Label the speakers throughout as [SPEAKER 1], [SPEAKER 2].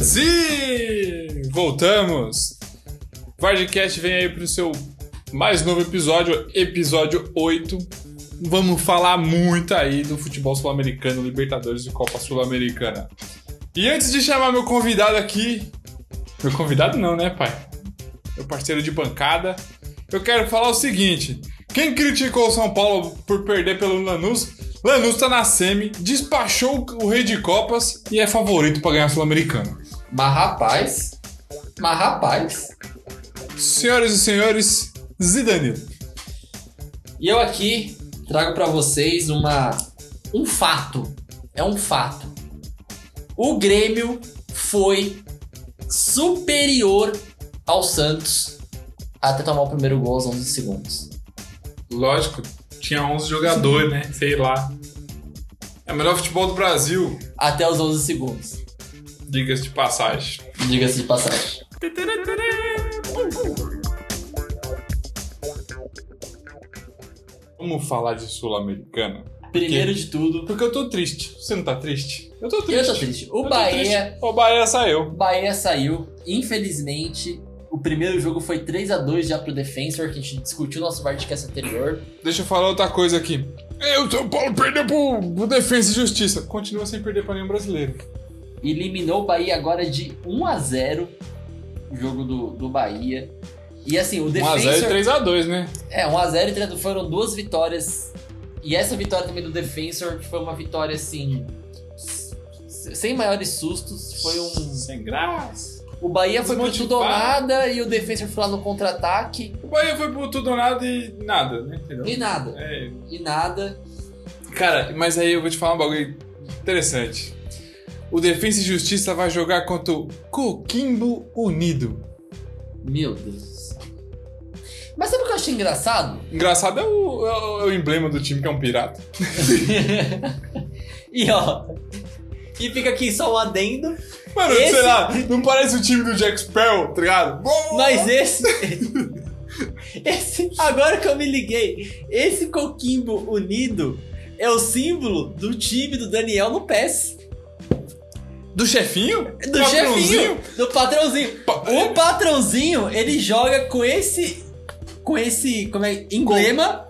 [SPEAKER 1] Sim! Voltamos! Vardcast vem aí pro seu mais novo episódio, episódio 8. Vamos falar muito aí do futebol sul-americano, Libertadores e Copa Sul-Americana. E antes de chamar meu convidado aqui, meu convidado não, né, pai? Meu parceiro de bancada, eu quero falar o seguinte: quem criticou o São Paulo por perder pelo Lanús, Lanús tá na semi, despachou o rei de Copas e é favorito para ganhar a Sul-Americana.
[SPEAKER 2] Mas rapaz, mas rapaz.
[SPEAKER 1] Senhoras e senhores, Zidanilo.
[SPEAKER 2] E eu aqui trago pra vocês uma um fato. É um fato. O Grêmio foi superior ao Santos até tomar o primeiro gol aos 11 segundos.
[SPEAKER 1] Lógico, tinha 11 jogadores, né? Sei lá. É o melhor futebol do Brasil,
[SPEAKER 2] Até os 11 segundos.
[SPEAKER 1] diga-se de passagem.
[SPEAKER 2] Diga-se de passagem.
[SPEAKER 1] Vamos falar de Sul-Americana?
[SPEAKER 2] Primeiro de tudo,
[SPEAKER 1] Porque eu tô triste. Você não tá triste? Eu tô triste.
[SPEAKER 2] eu tô triste. O
[SPEAKER 1] Eu tô
[SPEAKER 2] Bahia,
[SPEAKER 1] triste. O Bahia saiu.
[SPEAKER 2] Bahia saiu. Infelizmente, o primeiro jogo foi 3 a 2 já pro Defensor, que a gente discutiu no nosso Vardcast anterior.
[SPEAKER 1] Deixa eu falar outra coisa aqui. É, o São Paulo perdeu pro, pro Defesa e Justiça. Continua sem perder pra nenhum brasileiro.
[SPEAKER 2] eliminou o Bahia agora de 1 a 0 o jogo do, do Bahia. E assim, o
[SPEAKER 1] 1x0
[SPEAKER 2] Defensor...
[SPEAKER 1] e 3x2, né?
[SPEAKER 2] É, 1 a 0 e 3 foram duas vitórias. E essa vitória também do Defensor foi uma vitória assim sem maiores sustos, foi um
[SPEAKER 1] Sem graça.
[SPEAKER 2] O Bahia foi pro tudo ou nada e o Defensor foi lá no contra-ataque
[SPEAKER 1] O Bahia foi pro tudo ou nada e nada, né? Entendeu?
[SPEAKER 2] e nada.
[SPEAKER 1] É,
[SPEAKER 2] E nada.
[SPEAKER 1] Cara, mas aí eu vou te falar um bagulho interessante. O Defensa e Justiça vai jogar contra o Coquimbo Unido.
[SPEAKER 2] Meu Deus. Mas sabe o que eu achei engraçado?
[SPEAKER 1] Engraçado é o, é o- é o emblema do time, que é um pirata.
[SPEAKER 2] e ó, e fica aqui só um adendo.
[SPEAKER 1] Mano,
[SPEAKER 2] Esse-
[SPEAKER 1] sei lá, não parece o time do Jack Sparrow, tá ligado?
[SPEAKER 2] Mas esse. esse. Agora que eu me liguei, esse Coquimbo unido é o símbolo do time do Daniel no PES.
[SPEAKER 1] Do chefinho?
[SPEAKER 2] Do
[SPEAKER 1] Patrãozinho?
[SPEAKER 2] chefinho, do patrãozinho.
[SPEAKER 1] Pa-
[SPEAKER 2] O patrãozinho, ele joga com esse. Com esse. Como é? Emblema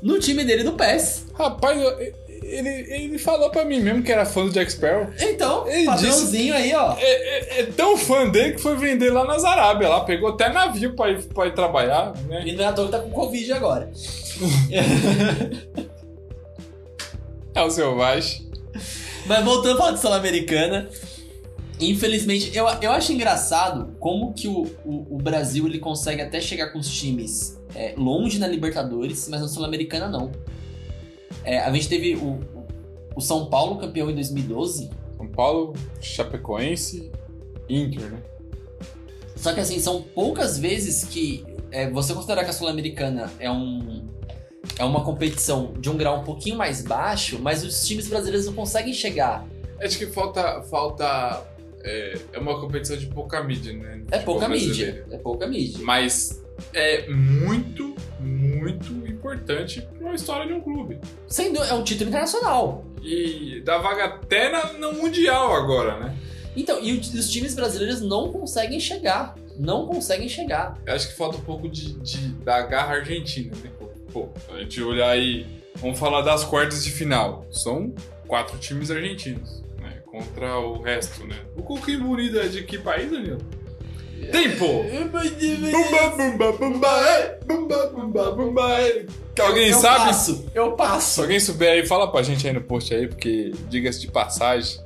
[SPEAKER 2] no time dele no PES.
[SPEAKER 1] Rapaz, eu- ele, ele falou pra mim mesmo que era fã do Jack Sparrow.
[SPEAKER 2] Então,
[SPEAKER 1] Ele
[SPEAKER 2] patrãozinho aí, ó.
[SPEAKER 1] É, é- é tão fã dele que foi vender lá nas Arábia. Lá pegou até navio pra ir, pra ir trabalhar, né?
[SPEAKER 2] E não é à toa que tá com Covid agora.
[SPEAKER 1] É o selvagem.
[SPEAKER 2] Mas voltando a falar de Sul-Americana, infelizmente, eu, eu acho engraçado como que o, o, o Brasil ele consegue até chegar com os times é, longe na Libertadores, mas na Sul-Americana não. É, a gente teve o, o- São Paulo campeão em 2012,
[SPEAKER 1] São Paulo, Chapecoense, Inter, né?
[SPEAKER 2] só que assim, são poucas vezes que é, você considerar que a Sul-Americana é um. É uma competição de um grau um pouquinho mais baixo, mas os times brasileiros não conseguem chegar.
[SPEAKER 1] Acho que falta. falta é, é uma competição de pouca mídia, né?
[SPEAKER 2] É pouca mídia. É pouca mídia.
[SPEAKER 1] Mas é muito, muito importante para a história de um clube.
[SPEAKER 2] Sendo é um título internacional.
[SPEAKER 1] E dá vaga até na- no Mundial agora, né?
[SPEAKER 2] Então, e os times brasileiros não conseguem chegar. Não conseguem chegar.
[SPEAKER 1] Eu acho que falta um pouco de, de- da garra argentina, né? Pô, pô, a gente olhar aí, vamos falar das quartas de final. São quatro times argentinos, né? Contra o resto, né? O Coquimbo Unido é de que país, Danilo? Tem, pô! Bumba, bumba, bumba, é, bumba, bumba, bumba, é. Que alguém
[SPEAKER 2] eu
[SPEAKER 1] sabe?
[SPEAKER 2] Passo, eu
[SPEAKER 1] Se
[SPEAKER 2] passo.
[SPEAKER 1] alguém souber aí, fala pra gente aí no post aí, porque diga-se de passagem,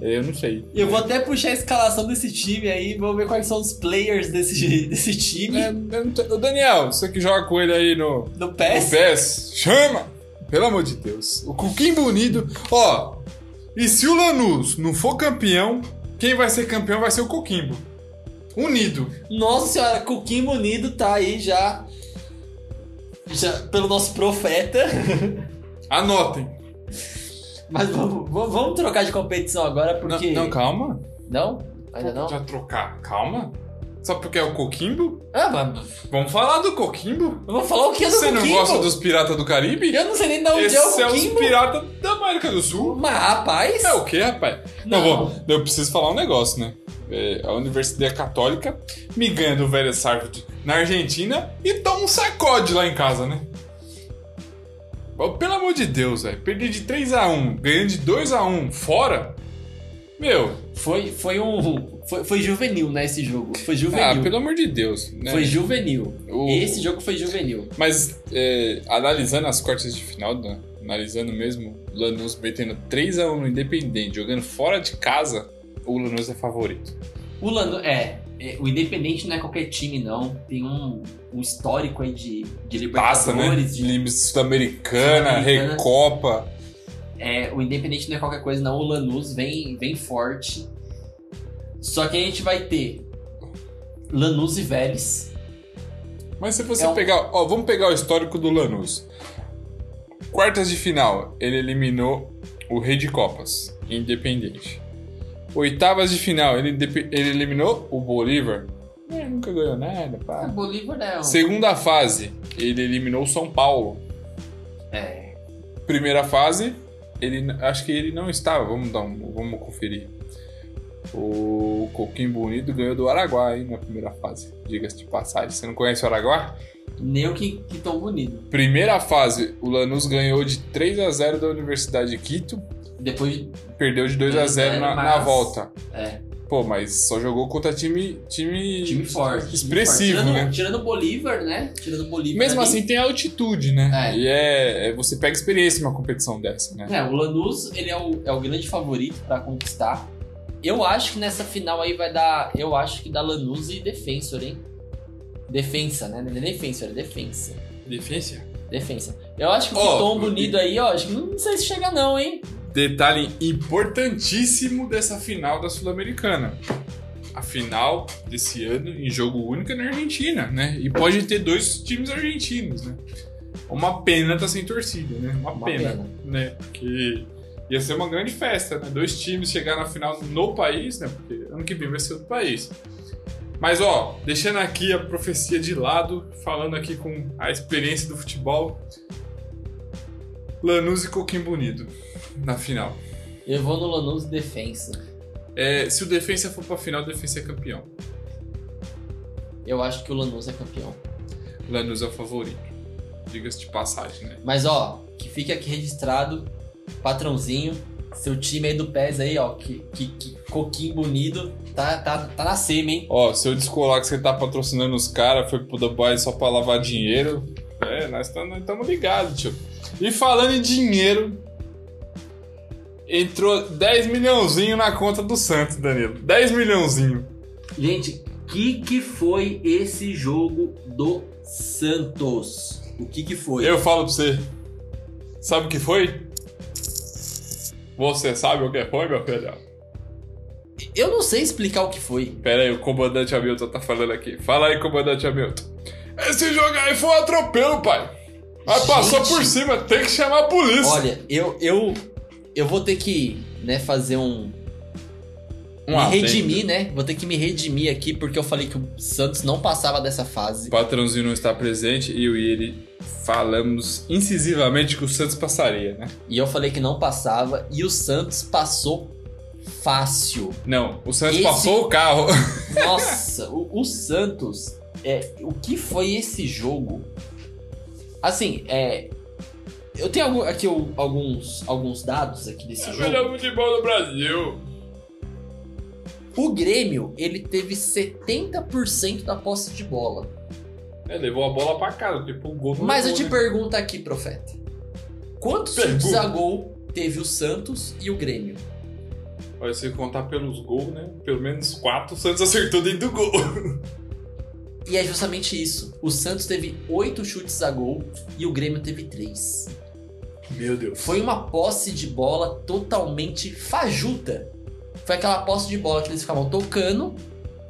[SPEAKER 1] eu não sei.
[SPEAKER 2] Eu vou até puxar a escalação desse time aí, vou ver quais são os players desse, desse time
[SPEAKER 1] É, eu Ô, Daniel, você que joga com ele aí no, no
[SPEAKER 2] PES.
[SPEAKER 1] PES, chama! Pelo amor de Deus. O Coquimbo Unido, ó. E se o Lanús não for campeão, quem vai ser campeão vai ser o Coquimbo. Unido.
[SPEAKER 2] Nossa senhora, Coquimbo Unido tá aí já. Já pelo nosso profeta.
[SPEAKER 1] Anotem.
[SPEAKER 2] Mas vamos, vamos- vamos trocar de competição agora,
[SPEAKER 1] Não,
[SPEAKER 2] porque.
[SPEAKER 1] não, calma.
[SPEAKER 2] Não? Ainda não?
[SPEAKER 1] Já trocar. Calma. Só porque é o Coquimbo?
[SPEAKER 2] Ah, mas
[SPEAKER 1] Vamos falar do Coquimbo?
[SPEAKER 2] eu vou falar o que é do
[SPEAKER 1] Você não
[SPEAKER 2] Coquimbo?
[SPEAKER 1] gosta dos Piratas do Caribe?
[SPEAKER 2] Eu não sei nem de onde
[SPEAKER 1] Esses
[SPEAKER 2] é o
[SPEAKER 1] são os
[SPEAKER 2] Coquimbo.
[SPEAKER 1] Piratas da América do Sul.
[SPEAKER 2] Mas, rapaz...
[SPEAKER 1] É o quê, rapaz? Não,
[SPEAKER 2] Não.
[SPEAKER 1] vou, eu preciso falar um negócio, né? É, a Universidade Católica me ganha do velho Sartre na Argentina e toma um sacode lá em casa, né? Pelo amor de Deus, velho. Perder de 3x1, ganhando de 2x1 fora. Meu,
[SPEAKER 2] Foi, foi um... Foi, foi juvenil, né, esse jogo. Foi
[SPEAKER 1] ah,
[SPEAKER 2] juvenil.
[SPEAKER 1] pelo amor de Deus. Né?
[SPEAKER 2] Foi juvenil.
[SPEAKER 1] O-
[SPEAKER 2] Esse jogo foi juvenil.
[SPEAKER 1] Mas é, analisando as quartas de final, né? analisando mesmo, o Lanús metendo 3x1 no Independente, jogando fora de casa, o Lanús é favorito.
[SPEAKER 2] O Lano, é, é, o Independente não é qualquer time, não. Tem um, um histórico aí de, de
[SPEAKER 1] Passa, né?
[SPEAKER 2] Libertadores. de-
[SPEAKER 1] Sul-Americana. Recopa.
[SPEAKER 2] é, o Independente não é qualquer coisa, não. O Lanús vem, vem forte. Só que a gente vai ter Lanús e Vélez.
[SPEAKER 1] Mas se você
[SPEAKER 2] É um-
[SPEAKER 1] pegar. Ó, vamos pegar o histórico do Lanús. Quartas de final, ele eliminou o Rei de Copas, Independente. Oitavas de final, ele, ele eliminou o Bolívar. É, nunca ganhou nada,
[SPEAKER 2] O
[SPEAKER 1] pá.
[SPEAKER 2] Bolívar não.
[SPEAKER 1] Segunda fase, ele eliminou o São Paulo.
[SPEAKER 2] É,
[SPEAKER 1] Primeira fase, ele acho que ele não estava. Vamos dar um, vamos conferir. O Coquinho Bonito ganhou do Araguá na primeira fase. Diga-se de passagem. Você não conhece o Araguá?
[SPEAKER 2] nem o que, que tão bonito.
[SPEAKER 1] Primeira fase, o Lanús ganhou de 3 a 0 da Universidade de Quito,
[SPEAKER 2] Depois,
[SPEAKER 1] perdeu de 2 a 0 na, na
[SPEAKER 2] Mas-
[SPEAKER 1] volta.
[SPEAKER 2] é,
[SPEAKER 1] Pô, mas só jogou contra time time,
[SPEAKER 2] time forte. time
[SPEAKER 1] expressivo,
[SPEAKER 2] forte. Tirando,
[SPEAKER 1] né?
[SPEAKER 2] Tirando o Bolívar, né? Tirando o Bolívar.
[SPEAKER 1] Mesmo
[SPEAKER 2] ali.
[SPEAKER 1] assim tem altitude, né?
[SPEAKER 2] É.
[SPEAKER 1] E é, é- você pega experiência numa competição dessa, né?
[SPEAKER 2] É, o Lanús, ele é o, é o grande favorito pra conquistar. Eu acho que nessa final aí vai dar. Eu acho que dá Lanús e Defensor, hein? Defensa, né? Não é Defensor, é Defensa.
[SPEAKER 1] Defesa.
[SPEAKER 2] Defensa. Eu acho que o
[SPEAKER 1] Ó,
[SPEAKER 2] Tom bonito aí, ó, acho que não sei se chega não, hein?
[SPEAKER 1] Detalhe importantíssimo dessa final da Sul-Americana. A final desse ano em jogo único é na Argentina, né? E pode ter dois times argentinos, né? Uma pena tá sem torcida, né? Uma,
[SPEAKER 2] Uma
[SPEAKER 1] pena,
[SPEAKER 2] pena.
[SPEAKER 1] né? Porque ia ser uma grande festa, né? Dois times chegar na final no país, né? Porque ano que vem vai ser outro país. Mas ó, deixando aqui a profecia de lado, falando aqui com a experiência do futebol, Lanús e Coquimbo Bonito na final.
[SPEAKER 2] Eu vou no Lanús Defensa.
[SPEAKER 1] É, se o Defensa for pra final, o Defensa é campeão.
[SPEAKER 2] Eu acho que o Lanús é campeão.
[SPEAKER 1] O Lanús é o favorito. Diga-se de passagem, né?
[SPEAKER 2] Mas ó, que fique aqui registrado, patrãozinho, seu time aí do PES aí, ó, que, que, que coquinho bonito, tá, tá, tá na semi, hein?
[SPEAKER 1] Ó, se eu descolar que você tá patrocinando os caras, foi pro Dubai só pra lavar dinheiro. É, nós estamos ligados, tio. E falando em dinheiro, entrou 10 milhãozinho na conta do Santos, Danilo. 10 milhãozinho.
[SPEAKER 2] Gente, que que foi esse jogo do Santos? O que que foi?
[SPEAKER 1] Eu falo pra você. Sabe o que foi? Você sabe o que foi, meu filho?
[SPEAKER 2] Eu não sei explicar o que foi.
[SPEAKER 1] Pera aí, o comandante Hamilton tá falando aqui. Fala aí, comandante Hamilton. Esse jogo aí foi um atropelo, pai. Mas
[SPEAKER 2] Gente.
[SPEAKER 1] passou por cima, tem que chamar a polícia.
[SPEAKER 2] Olha, eu eu eu vou ter que, né, fazer um
[SPEAKER 1] um
[SPEAKER 2] me redimir, né? Vou ter que me redimir aqui porque eu falei que o Santos não passava dessa fase.
[SPEAKER 1] O patrãozinho não está presente e eu e ele falamos incisivamente que o Santos passaria, né?
[SPEAKER 2] E eu falei que não passava e o Santos passou fácil.
[SPEAKER 1] Não, o Santos
[SPEAKER 2] Esse-
[SPEAKER 1] passou o carro.
[SPEAKER 2] Nossa, o, o Santos, é, o que foi esse jogo? Assim, é, eu tenho aqui o- alguns, alguns dados aqui desse
[SPEAKER 1] É o
[SPEAKER 2] jogo.
[SPEAKER 1] melhor futebol do Brasil.
[SPEAKER 2] O Grêmio, ele teve 70% da posse de bola.
[SPEAKER 1] É, levou a bola pra casa, porque pro gol
[SPEAKER 2] Mas eu te
[SPEAKER 1] né?
[SPEAKER 2] pergunto aqui, profeta. Quantos chutes a gol teve o Santos e o Grêmio?
[SPEAKER 1] Olha, se contar pelos gols, né? Pelo menos quatro, o Santos acertou dentro do gol.
[SPEAKER 2] E é justamente isso. O Santos teve 8 chutes a gol e o Grêmio teve 3.
[SPEAKER 1] Meu Deus.
[SPEAKER 2] Foi uma posse de bola totalmente fajuta. Foi aquela posse de bola que eles ficavam tocando,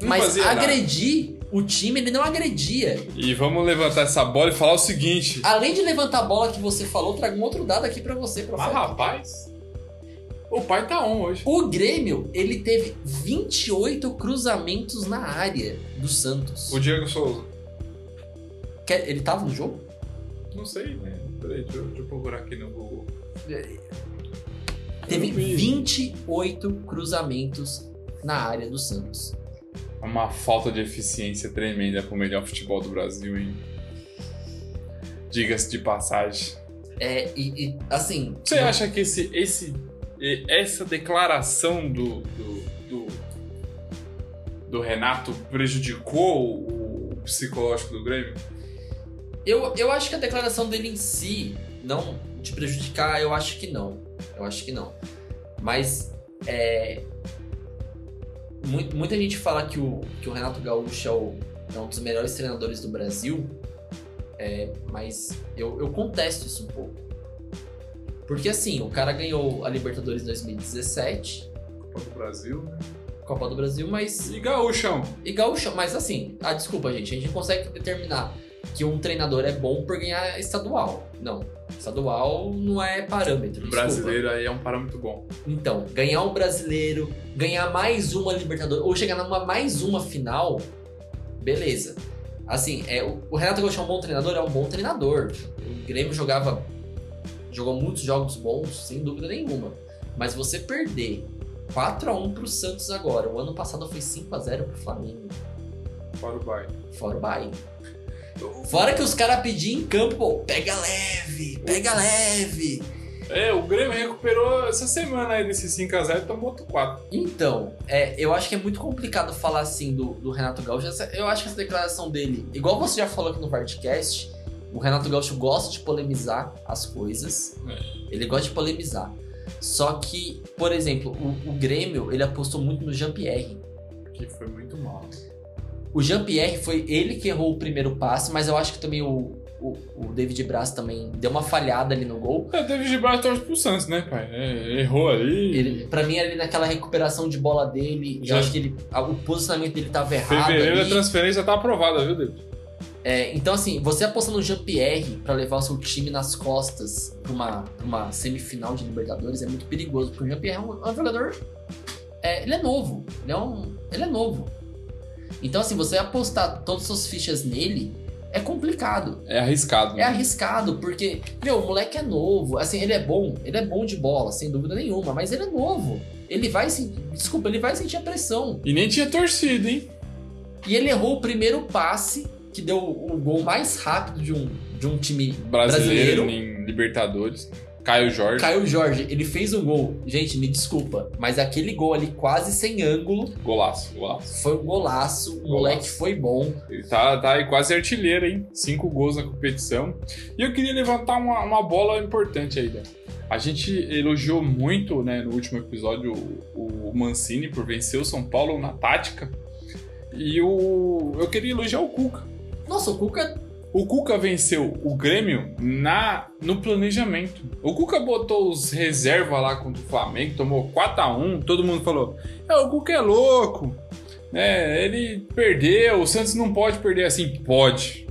[SPEAKER 1] Não
[SPEAKER 2] mas
[SPEAKER 1] nada.
[SPEAKER 2] agredir o time, ele não agredia.
[SPEAKER 1] E vamos levantar essa bola e falar o seguinte.
[SPEAKER 2] Além de levantar a bola que você falou, trago um outro dado aqui pra você,
[SPEAKER 1] Ah,
[SPEAKER 2] profeta.
[SPEAKER 1] rapaz. O pai tá on hoje.
[SPEAKER 2] O Grêmio, ele teve 28 cruzamentos na área do Santos.
[SPEAKER 1] O Diego Souza.
[SPEAKER 2] Ele tava no jogo?
[SPEAKER 1] Não sei, né? Peraí, deixa eu, deixa eu procurar aqui no Google.
[SPEAKER 2] Teve
[SPEAKER 1] Eu vi.
[SPEAKER 2] 28 cruzamentos na área do Santos.
[SPEAKER 1] É Uma falta de eficiência tremenda pro melhor futebol do Brasil, hein? Diga-se de passagem.
[SPEAKER 2] É, e, e, assim.
[SPEAKER 1] Você acha que esse, esse, essa declaração do, do, do, do Renato prejudicou o psicológico do Grêmio?
[SPEAKER 2] Eu, eu acho que a declaração dele em si, não te prejudicar, eu acho que não. Eu acho que não. Mas é. mu- Muita gente fala que o, que o Renato Gaúcho é, o- é um dos melhores treinadores do Brasil, é, mas eu, eu contesto isso um pouco. Porque assim, o cara ganhou a Libertadores 2017,
[SPEAKER 1] Copa do Brasil, né?
[SPEAKER 2] Copa do Brasil, mas
[SPEAKER 1] E Gaúchão.
[SPEAKER 2] E gaúcho, mas assim, ah, desculpa, gente, a gente não consegue determinar que um treinador é bom por ganhar estadual. Não. Estadual não é parâmetro.
[SPEAKER 1] O brasileiro aí é um parâmetro bom.
[SPEAKER 2] Então, ganhar um brasileiro, ganhar mais uma Libertadores, ou chegar numa mais uma final, beleza. Assim, é, o, Renato Gaúcho é um bom treinador? É um bom treinador. O Grêmio jogava. Jogou muitos jogos bons, sem dúvida nenhuma. Mas você perder 4x1 pro Santos agora. O ano passado foi 5x0 pro Flamengo.
[SPEAKER 1] Fora o Bayern.
[SPEAKER 2] Fora o Bahia. Fora que os caras pediam em campo, pô, pega leve, pega leve.
[SPEAKER 1] É, o Grêmio recuperou essa semana aí desse 5x0 e tomou outro 4.
[SPEAKER 2] Então, é, eu acho que é muito complicado falar assim do, do Renato Gaúcho. Eu acho que essa declaração dele, igual você já falou aqui no Vardcast, o Renato Gaúcho gosta de polemizar as coisas. Ele gosta de polemizar. Só que, por exemplo, o, o Grêmio, ele apostou muito no Jean-Pierre.
[SPEAKER 1] Que foi muito mal.
[SPEAKER 2] O Jean-Pierre foi ele que errou o primeiro passe, mas eu acho que também o, o, o David Braz também deu uma falhada ali no gol.
[SPEAKER 1] É, o David Braz torce pro Santos, né, pai? É, errou ali.
[SPEAKER 2] Ele, pra mim, ali naquela recuperação de bola dele,
[SPEAKER 1] Já-
[SPEAKER 2] eu acho que ele, a- o posicionamento dele tava errado.
[SPEAKER 1] Fevereiro a
[SPEAKER 2] ali.
[SPEAKER 1] transferência tá aprovada, viu, David?
[SPEAKER 2] É, então, assim, você apostando no Jean-Pierre pra levar o seu time nas costas pra uma, pra uma semifinal de Libertadores é muito perigoso, porque o Jean-Pierre é um, é um jogador. é, ele é novo. Ele é, um, ele é novo. Então, assim, você apostar todas as suas fichas nele é complicado.
[SPEAKER 1] É arriscado.
[SPEAKER 2] É arriscado, porque, meu, o moleque é novo. Assim, ele é bom, ele é bom de bola, sem dúvida nenhuma, mas ele é novo. Ele vai sentir. Desculpa, ele vai sentir a pressão.
[SPEAKER 1] E nem tinha torcida, hein?
[SPEAKER 2] E ele errou o primeiro passe, que deu o gol mais rápido de um, de um time
[SPEAKER 1] Brasileiro,
[SPEAKER 2] brasileiro.
[SPEAKER 1] em Libertadores. Caio Jorge.
[SPEAKER 2] Caio Jorge, ele fez um gol. Gente, me desculpa, mas aquele gol ali quase sem ângulo
[SPEAKER 1] Golaço, golaço.
[SPEAKER 2] foi um golaço. O
[SPEAKER 1] Golaço.
[SPEAKER 2] moleque foi bom.
[SPEAKER 1] Ele tá, tá aí quase artilheiro, hein? Cinco gols na competição. E eu queria levantar uma, uma bola importante aí, né? A gente elogiou muito, né, no último episódio, o, o Mancini por vencer o São Paulo na tática. E o, eu queria elogiar o Cuca.
[SPEAKER 2] Nossa, o Cuca.
[SPEAKER 1] O Cuca venceu o Grêmio na no planejamento. O Cuca botou os reservas lá contra o Flamengo, tomou 4x1, todo mundo falou: é, o Cuca é louco. É, ele perdeu, o Santos não pode perder assim. Pode.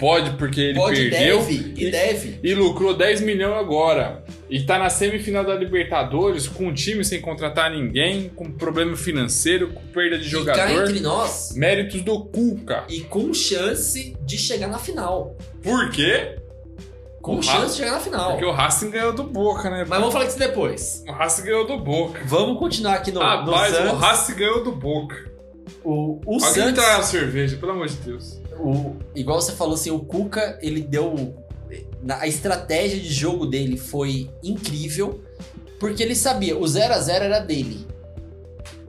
[SPEAKER 1] Pode, porque ele
[SPEAKER 2] pode,
[SPEAKER 1] perdeu
[SPEAKER 2] deve, e
[SPEAKER 1] e-
[SPEAKER 2] deve.
[SPEAKER 1] e lucrou 10 milhões agora. E tá na semifinal da Libertadores, com um time sem contratar ninguém, com problema financeiro, com perda de
[SPEAKER 2] E cá
[SPEAKER 1] jogador.
[SPEAKER 2] entre nós,
[SPEAKER 1] Méritos do Cuca.
[SPEAKER 2] e com chance de chegar na final.
[SPEAKER 1] Por quê?
[SPEAKER 2] Com
[SPEAKER 1] O
[SPEAKER 2] chance de chegar na final.
[SPEAKER 1] Porque o Racing ganhou do Boca, né?
[SPEAKER 2] Mas vamos falar disso depois.
[SPEAKER 1] O Racing ganhou do Boca.
[SPEAKER 2] Vamos continuar aqui no, no
[SPEAKER 1] Rapaz, o
[SPEAKER 2] Santos.
[SPEAKER 1] Racing ganhou do Boca.
[SPEAKER 2] O, o
[SPEAKER 1] Alguém
[SPEAKER 2] Santos,
[SPEAKER 1] a cerveja, pelo amor de Deus.
[SPEAKER 2] O- igual você falou assim, o Cuca, ele deu... A estratégia de jogo dele foi incrível, porque ele sabia, o 0 a 0 era dele.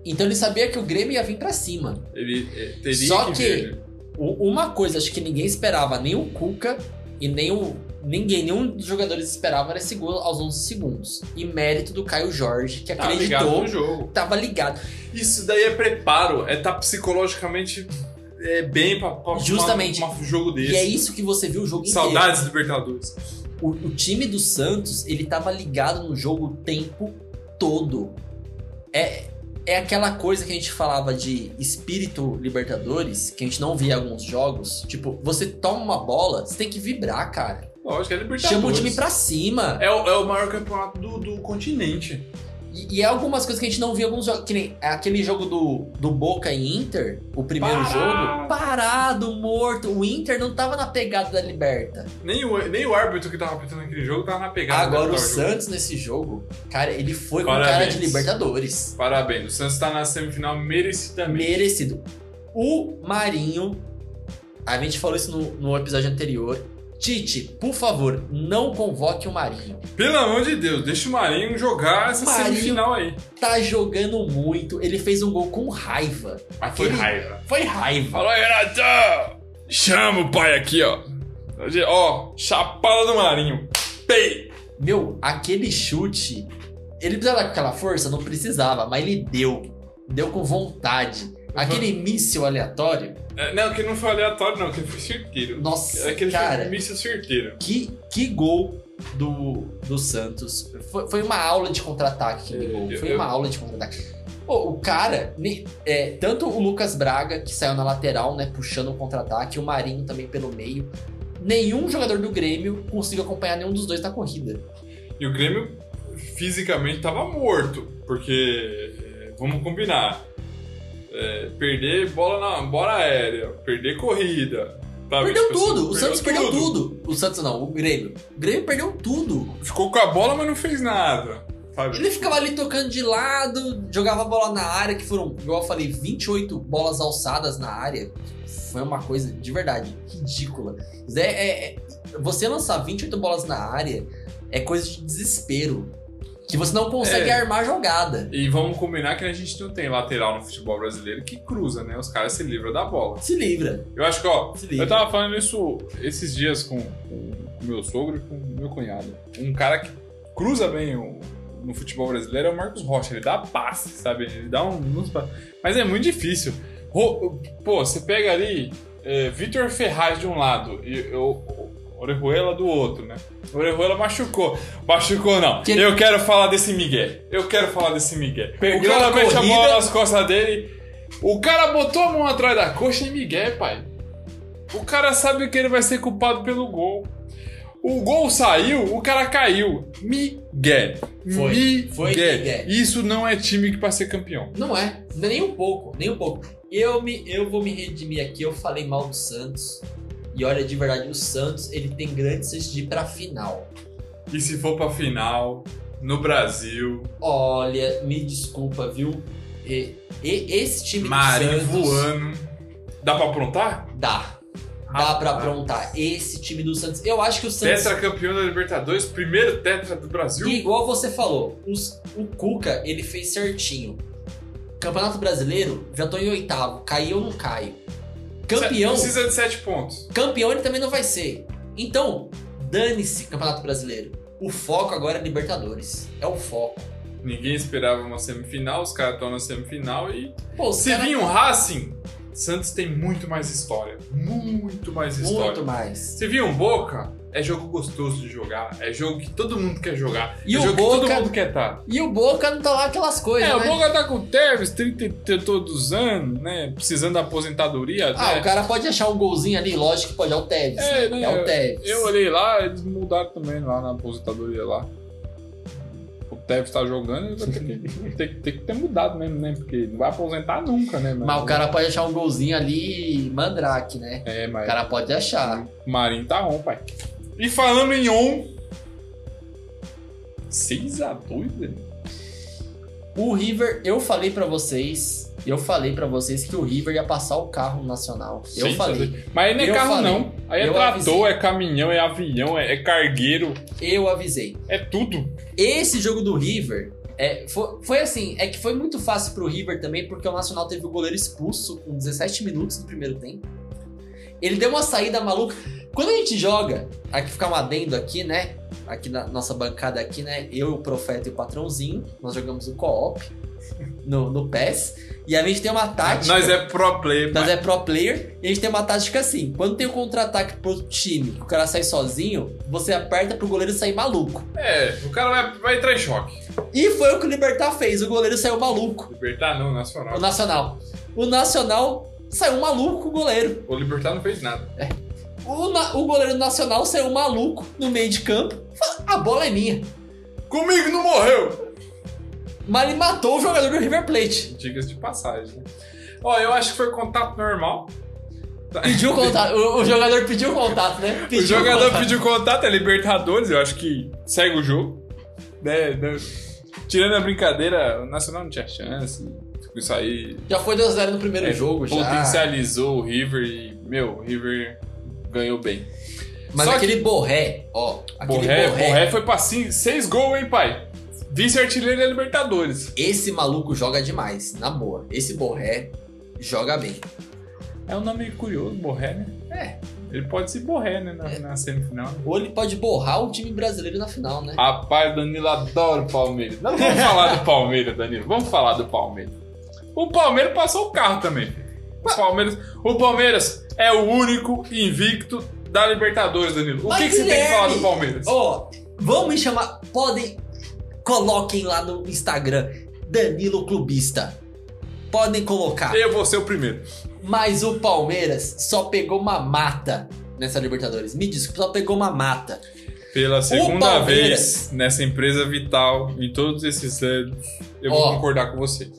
[SPEAKER 2] Então ele sabia que o Grêmio ia vir pra cima.
[SPEAKER 1] Ele eh, teria
[SPEAKER 2] Só
[SPEAKER 1] que,
[SPEAKER 2] que-
[SPEAKER 1] ver.
[SPEAKER 2] O- Uma coisa, acho que ninguém esperava, nem o Cuca e nem o. Ninguém, nenhum dos jogadores esperava era esse gol aos 11 segundos. E mérito do Caio Jorge, que
[SPEAKER 1] Tá ligado
[SPEAKER 2] acreditou,
[SPEAKER 1] no jogo.
[SPEAKER 2] tava ligado.
[SPEAKER 1] Isso daí é preparo, é estar psicologicamente é, bem pra, pra
[SPEAKER 2] Justamente.
[SPEAKER 1] um jogo desse.
[SPEAKER 2] E é isso que você viu o jogo inteiro.
[SPEAKER 1] Saudades Libertadores.
[SPEAKER 2] O, o time do Santos, ele tava ligado no jogo o tempo todo. É, é aquela coisa que a gente falava de espírito Libertadores, que a gente não via em alguns jogos. Tipo, você toma uma bola, você tem que vibrar, cara.
[SPEAKER 1] Lógico, é Libertadores.
[SPEAKER 2] Chama o time pra cima.
[SPEAKER 1] É o, é o maior campeonato do, do continente.
[SPEAKER 2] E, e é algumas coisas que a gente não viu alguns jogos. Que nem aquele jogo do, do Boca e Inter, o primeiro
[SPEAKER 1] Parado.
[SPEAKER 2] jogo, parado, morto. O Inter não tava na pegada da Liberta.
[SPEAKER 1] Nem o, nem o árbitro que tava apitando aquele jogo tava na pegada.
[SPEAKER 2] Agora o
[SPEAKER 1] jogo.
[SPEAKER 2] Santos nesse jogo, cara, ele foi com
[SPEAKER 1] Parabéns.
[SPEAKER 2] cara de Libertadores.
[SPEAKER 1] Parabéns, o Santos tá na semifinal merecidamente.
[SPEAKER 2] Merecido. O Marinho, a gente falou isso no, no episódio anterior. Tite, por favor, não convoque o Marinho.
[SPEAKER 1] Pelo amor de Deus, deixa o Marinho jogar essa
[SPEAKER 2] Marinho-
[SPEAKER 1] semifinal aí.
[SPEAKER 2] Tá jogando muito, ele fez um gol com raiva.
[SPEAKER 1] Mas foi
[SPEAKER 2] Aquele-
[SPEAKER 1] raiva.
[SPEAKER 2] Foi raiva.
[SPEAKER 1] Falou, Renato! Chama o pai aqui, ó. Ó, chapada do Marinho. Pei!
[SPEAKER 2] Meu, aquele chute, ele precisava dar com aquela força? Não precisava, mas ele deu. Deu com vontade. Aquele míssil aleatório,
[SPEAKER 1] É, não, que não foi aleatório, não, que foi certeiro.
[SPEAKER 2] nossa,
[SPEAKER 1] Aquele
[SPEAKER 2] cara,
[SPEAKER 1] míssil certeiro.
[SPEAKER 2] que, que gol do, do Santos. Foi, foi uma aula de contra-ataque aquele
[SPEAKER 1] Eu-
[SPEAKER 2] gol.
[SPEAKER 1] eu-
[SPEAKER 2] Foi
[SPEAKER 1] eu-
[SPEAKER 2] uma aula de contra-ataque. Pô, o cara, é, tanto o Lucas Braga, que saiu na lateral, né, puxando o contra-ataque, o Marinho também pelo meio. Nenhum jogador do Grêmio conseguiu acompanhar nenhum dos dois na corrida.
[SPEAKER 1] E o Grêmio fisicamente tava morto, porque é, vamos combinar. É, perder bola na bola aérea, perder corrida. sabe?
[SPEAKER 2] Perdeu
[SPEAKER 1] Tipo assim,
[SPEAKER 2] tudo, o Santos perdeu tudo. O Santos não, o Grêmio. O Grêmio perdeu tudo.
[SPEAKER 1] Ficou com a bola, mas não fez nada. Sabe?
[SPEAKER 2] Ele ficava ali tocando de lado, jogava a bola na área, que foram, igual eu falei, 28 bolas alçadas na área. Foi uma coisa de verdade ridícula. Zé, é- é- você lançar 28 bolas na área é coisa de desespero. Que você não consegue
[SPEAKER 1] É.
[SPEAKER 2] armar jogada.
[SPEAKER 1] E vamos combinar que a gente não tem lateral no futebol brasileiro que cruza, né? Os caras se livram da bola.
[SPEAKER 2] Se livra.
[SPEAKER 1] Eu acho que, ó, eu tava falando isso esses dias com o meu sogro e com o meu cunhado. Um cara que cruza bem o- no futebol brasileiro é o Marcos Rocha. Ele dá passe, sabe? Ele dá um. Mas é muito difícil. Pô, você pega ali é, Vitor Ferraz de um lado e o Orejuela do outro, né? Orejuela machucou. Machucou, não.
[SPEAKER 2] Que
[SPEAKER 1] Eu quero falar desse Miguel. Eu quero falar desse Miguel.
[SPEAKER 2] Perdeu
[SPEAKER 1] o cara
[SPEAKER 2] a
[SPEAKER 1] mete a bola nas costas dele. O cara botou a mão atrás da coxa e Miguel, pai. O cara sabe que ele vai ser culpado pelo gol. O gol saiu, o cara caiu. Miguel.
[SPEAKER 2] Foi.
[SPEAKER 1] Miguel.
[SPEAKER 2] Foi Miguel.
[SPEAKER 1] Isso não é time que pra ser campeão.
[SPEAKER 2] Não é, nem um pouco, nem um pouco. Eu, me, eu vou me redimir aqui, eu falei mal do Santos. E olha, de verdade, o Santos, ele tem grandes chances de ir pra final.
[SPEAKER 1] E se for pra final, no Brasil,
[SPEAKER 2] Olha, me desculpa, viu? E, e- esse time
[SPEAKER 1] Marinho
[SPEAKER 2] do Santos
[SPEAKER 1] voando. Dá pra aprontar?
[SPEAKER 2] dá. Dá pra
[SPEAKER 1] Rapaz.
[SPEAKER 2] aprontar. Esse time do Santos. Eu acho que o Santos.
[SPEAKER 1] Tetra campeão da Libertadores, primeiro tetra do Brasil.
[SPEAKER 2] E igual você falou, os- o Cuca, ele fez certinho. Campeonato Brasileiro, já tô em oitavo. Caiu ou não caio? Campeão.
[SPEAKER 1] Precisa de sete pontos.
[SPEAKER 2] Campeão ele também não vai ser. Então, dane-se Campeonato Brasileiro. O foco agora é Libertadores. É o foco.
[SPEAKER 1] Ninguém esperava uma semifinal, os caras estão na semifinal e.
[SPEAKER 2] Pô,
[SPEAKER 1] Se
[SPEAKER 2] cara-
[SPEAKER 1] vir um Racing, Santos tem muito mais história. Muito mais história.
[SPEAKER 2] Muito mais.
[SPEAKER 1] Se vir um Boca, é jogo gostoso de jogar. É jogo que todo mundo quer jogar.
[SPEAKER 2] E
[SPEAKER 1] é
[SPEAKER 2] o
[SPEAKER 1] jogo que
[SPEAKER 2] Boca-
[SPEAKER 1] todo mundo quer estar.
[SPEAKER 2] E o Boca não tá lá aquelas coisas,
[SPEAKER 1] É,
[SPEAKER 2] né?
[SPEAKER 1] o Boca tá com o Tevez, 30 e todos os anos, né? Precisando da aposentadoria.
[SPEAKER 2] Ah,
[SPEAKER 1] né?
[SPEAKER 2] o cara pode achar um golzinho ali, lógico que pode, é o Tevez.
[SPEAKER 1] É,
[SPEAKER 2] né? É o Tevez.
[SPEAKER 1] Eu olhei lá, eles mudaram também lá na aposentadoria lá. O Tevez tá jogando, ter que, tem, que- que ter mudado mesmo, né? Porque não vai aposentar nunca, né?
[SPEAKER 2] Mas o cara pode achar um golzinho ali, mandrake, né?
[SPEAKER 1] É,
[SPEAKER 2] O
[SPEAKER 1] mas
[SPEAKER 2] cara pode achar.
[SPEAKER 1] o Marinho tá on, pai. E falando em on... 6x2, velho.
[SPEAKER 2] O River, eu falei pra vocês, eu falei pra vocês que o River ia passar o carro no Nacional. Eu
[SPEAKER 1] 6 a
[SPEAKER 2] falei.
[SPEAKER 1] 2. Mas aí não é carro,
[SPEAKER 2] falei.
[SPEAKER 1] não. Aí é trator,
[SPEAKER 2] avisei.
[SPEAKER 1] é caminhão, é avião, é, é cargueiro,
[SPEAKER 2] Eu avisei.
[SPEAKER 1] é tudo.
[SPEAKER 2] Esse jogo do River é, foi, foi assim, é que foi muito fácil pro River também, porque o Nacional teve o goleiro expulso com 17 minutos no primeiro tempo. Ele deu uma saída maluca. Quando a gente joga, aqui ficar um adendo aqui, né? Aqui na nossa bancada aqui, né? Eu, o Profeta e o Patrãozinho, nós jogamos o co-op no, no PES. E a gente tem uma tática.
[SPEAKER 1] Nós é pro player,
[SPEAKER 2] Nós é pro player e a gente tem uma tática assim. Quando tem um contra-ataque pro time, que o cara sai sozinho, você aperta pro goleiro sair maluco.
[SPEAKER 1] É, o cara vai, vai entrar em choque.
[SPEAKER 2] E foi o que o Libertar fez. O goleiro saiu maluco.
[SPEAKER 1] Libertar não, Nacional.
[SPEAKER 2] O Nacional. O Nacional saiu maluco com o goleiro.
[SPEAKER 1] O Libertar não fez nada.
[SPEAKER 2] O, na- o goleiro nacional saiu maluco no meio de campo. Falou, A bola é minha.
[SPEAKER 1] Comigo não morreu!
[SPEAKER 2] mas ele matou o jogador do River Plate.
[SPEAKER 1] Diga-se de passagem. né? Ó, eu acho que foi contato normal.
[SPEAKER 2] Pediu contato. O, o jogador pediu contato, né?
[SPEAKER 1] O
[SPEAKER 2] Pediu
[SPEAKER 1] jogador
[SPEAKER 2] contato.
[SPEAKER 1] pediu contato, é Libertadores, eu acho que segue o jogo. Né, né? Tirando a brincadeira, o Nacional não tinha chance. Isso aí
[SPEAKER 2] Já foi 2x0 no primeiro
[SPEAKER 1] é,
[SPEAKER 2] jogo, já.
[SPEAKER 1] potencializou o River e, meu, o River ganhou bem.
[SPEAKER 2] Mas
[SPEAKER 1] Só
[SPEAKER 2] aquele Borré, ó. Aquele
[SPEAKER 1] Borré,
[SPEAKER 2] Borré,
[SPEAKER 1] Borré foi pra cin- seis gols, hein, pai? Vice-artilheiro da Libertadores.
[SPEAKER 2] Esse maluco joga demais, na boa. Esse Borré joga bem.
[SPEAKER 1] É um nome curioso, Borré, né?
[SPEAKER 2] É.
[SPEAKER 1] Ele pode ser Borré, né, na, na semifinal.
[SPEAKER 2] Ou ele pode borrar o time brasileiro na final, né?
[SPEAKER 1] Rapaz, Danilo adora o Palmeiras. Não vamos falar do Palmeiras, Danilo. Vamos falar do Palmeiras. O Palmeiras passou o carro também. O Palmeiras, o Palmeiras é o único invicto da Libertadores, Danilo. O que,
[SPEAKER 2] Mas,
[SPEAKER 1] que você tem que falar do Palmeiras?
[SPEAKER 2] Ó, vão me chamar. Podem. Coloquem lá no Instagram. Danilo Clubista. Podem colocar.
[SPEAKER 1] Eu vou ser o primeiro.
[SPEAKER 2] Mas o Palmeiras só pegou uma mata nessa Libertadores. Me desculpa, só pegou uma mata.
[SPEAKER 1] Pela segunda vez nessa empresa vital, em todos esses anos, eu vou
[SPEAKER 2] Ó.
[SPEAKER 1] concordar com você.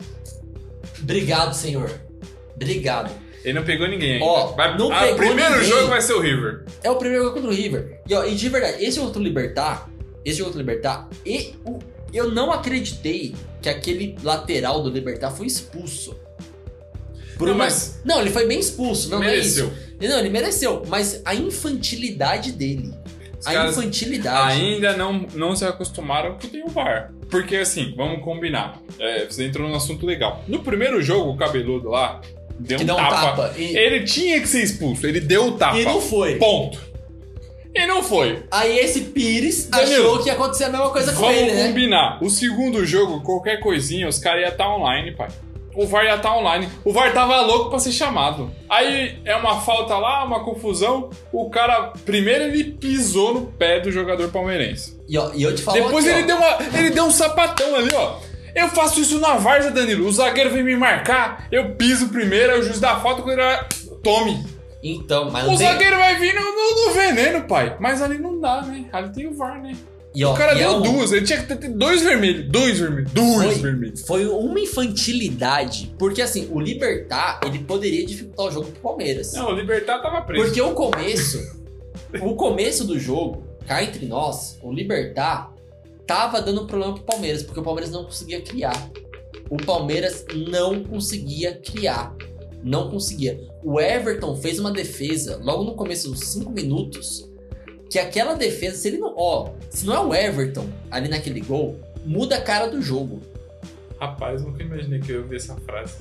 [SPEAKER 2] Obrigado, senhor. Obrigado.
[SPEAKER 1] Ele não pegou ninguém ainda.
[SPEAKER 2] Ó,
[SPEAKER 1] Vai-
[SPEAKER 2] não
[SPEAKER 1] ah,
[SPEAKER 2] pegou
[SPEAKER 1] o primeiro
[SPEAKER 2] ninguém.
[SPEAKER 1] jogo vai ser o River.
[SPEAKER 2] É o primeiro jogo contra o River. E, ó, e de verdade, esse jogo contra o Libertar, esse jogo contra o Libertar, e o- eu não acreditei que aquele lateral do Libertar foi expulso. Por
[SPEAKER 1] Não,
[SPEAKER 2] uma-
[SPEAKER 1] mas-
[SPEAKER 2] não, ele foi bem expulso, não, não é
[SPEAKER 1] Mereceu.
[SPEAKER 2] Não, ele mereceu, mas a infantilidade dele. A infantilidade.
[SPEAKER 1] ainda não, não se acostumaram que tem o VAR. Porque assim, vamos combinar. É, você entrou num assunto legal. No primeiro jogo, o cabeludo lá deu
[SPEAKER 2] que
[SPEAKER 1] um tapa.
[SPEAKER 2] tapa. E,
[SPEAKER 1] Ele tinha que ser expulso, ele deu o tapa.
[SPEAKER 2] e não foi.
[SPEAKER 1] Ponto. E não foi.
[SPEAKER 2] Aí esse Pires
[SPEAKER 1] Danilo,
[SPEAKER 2] achou que ia acontecer a mesma coisa com
[SPEAKER 1] Vamos
[SPEAKER 2] ele, né?
[SPEAKER 1] combinar. O segundo jogo, qualquer coisinha, os caras iam estar online, pai. O VAR ia estar online. O VAR tava louco pra ser chamado. Aí é uma falta lá, uma confusão. O cara, primeiro ele pisou no pé do jogador palmeirense.
[SPEAKER 2] E, ó, e eu te falo
[SPEAKER 1] Depois
[SPEAKER 2] aqui,
[SPEAKER 1] ele,
[SPEAKER 2] ó,
[SPEAKER 1] deu uma, ele deu um sapatão ali, ó. Eu faço isso na Varsa, Danilo. O zagueiro vem me marcar, eu piso primeiro, aí o juiz dá falta quando ele. Tome.
[SPEAKER 2] Então, mas
[SPEAKER 1] O
[SPEAKER 2] tem...
[SPEAKER 1] zagueiro vai vir no, no- no veneno, pai. Mas ali não dá, né? Ali tem o VAR, né?
[SPEAKER 2] E, ó,
[SPEAKER 1] o cara
[SPEAKER 2] e é
[SPEAKER 1] deu
[SPEAKER 2] um-
[SPEAKER 1] duas, ele tinha que ter dois vermelhos. Dois vermelhos. Dois
[SPEAKER 2] Foi.
[SPEAKER 1] vermelhos.
[SPEAKER 2] Foi uma infantilidade, porque assim, o Libertar, ele poderia dificultar o jogo pro Palmeiras.
[SPEAKER 1] Não, o Libertar tava preso.
[SPEAKER 2] Porque o começo, o começo do jogo, cá entre nós, o Libertar tava dando problema pro Palmeiras, porque o Palmeiras não conseguia criar. O Palmeiras não conseguia criar. Não conseguia. O Everton fez uma defesa logo no começo dos 5 minutos. Que aquela defesa, se ele não. Ó, se não é o Everton ali naquele gol, muda a cara do jogo.
[SPEAKER 1] Rapaz, nunca imaginei que eu ia ouvir essa frase.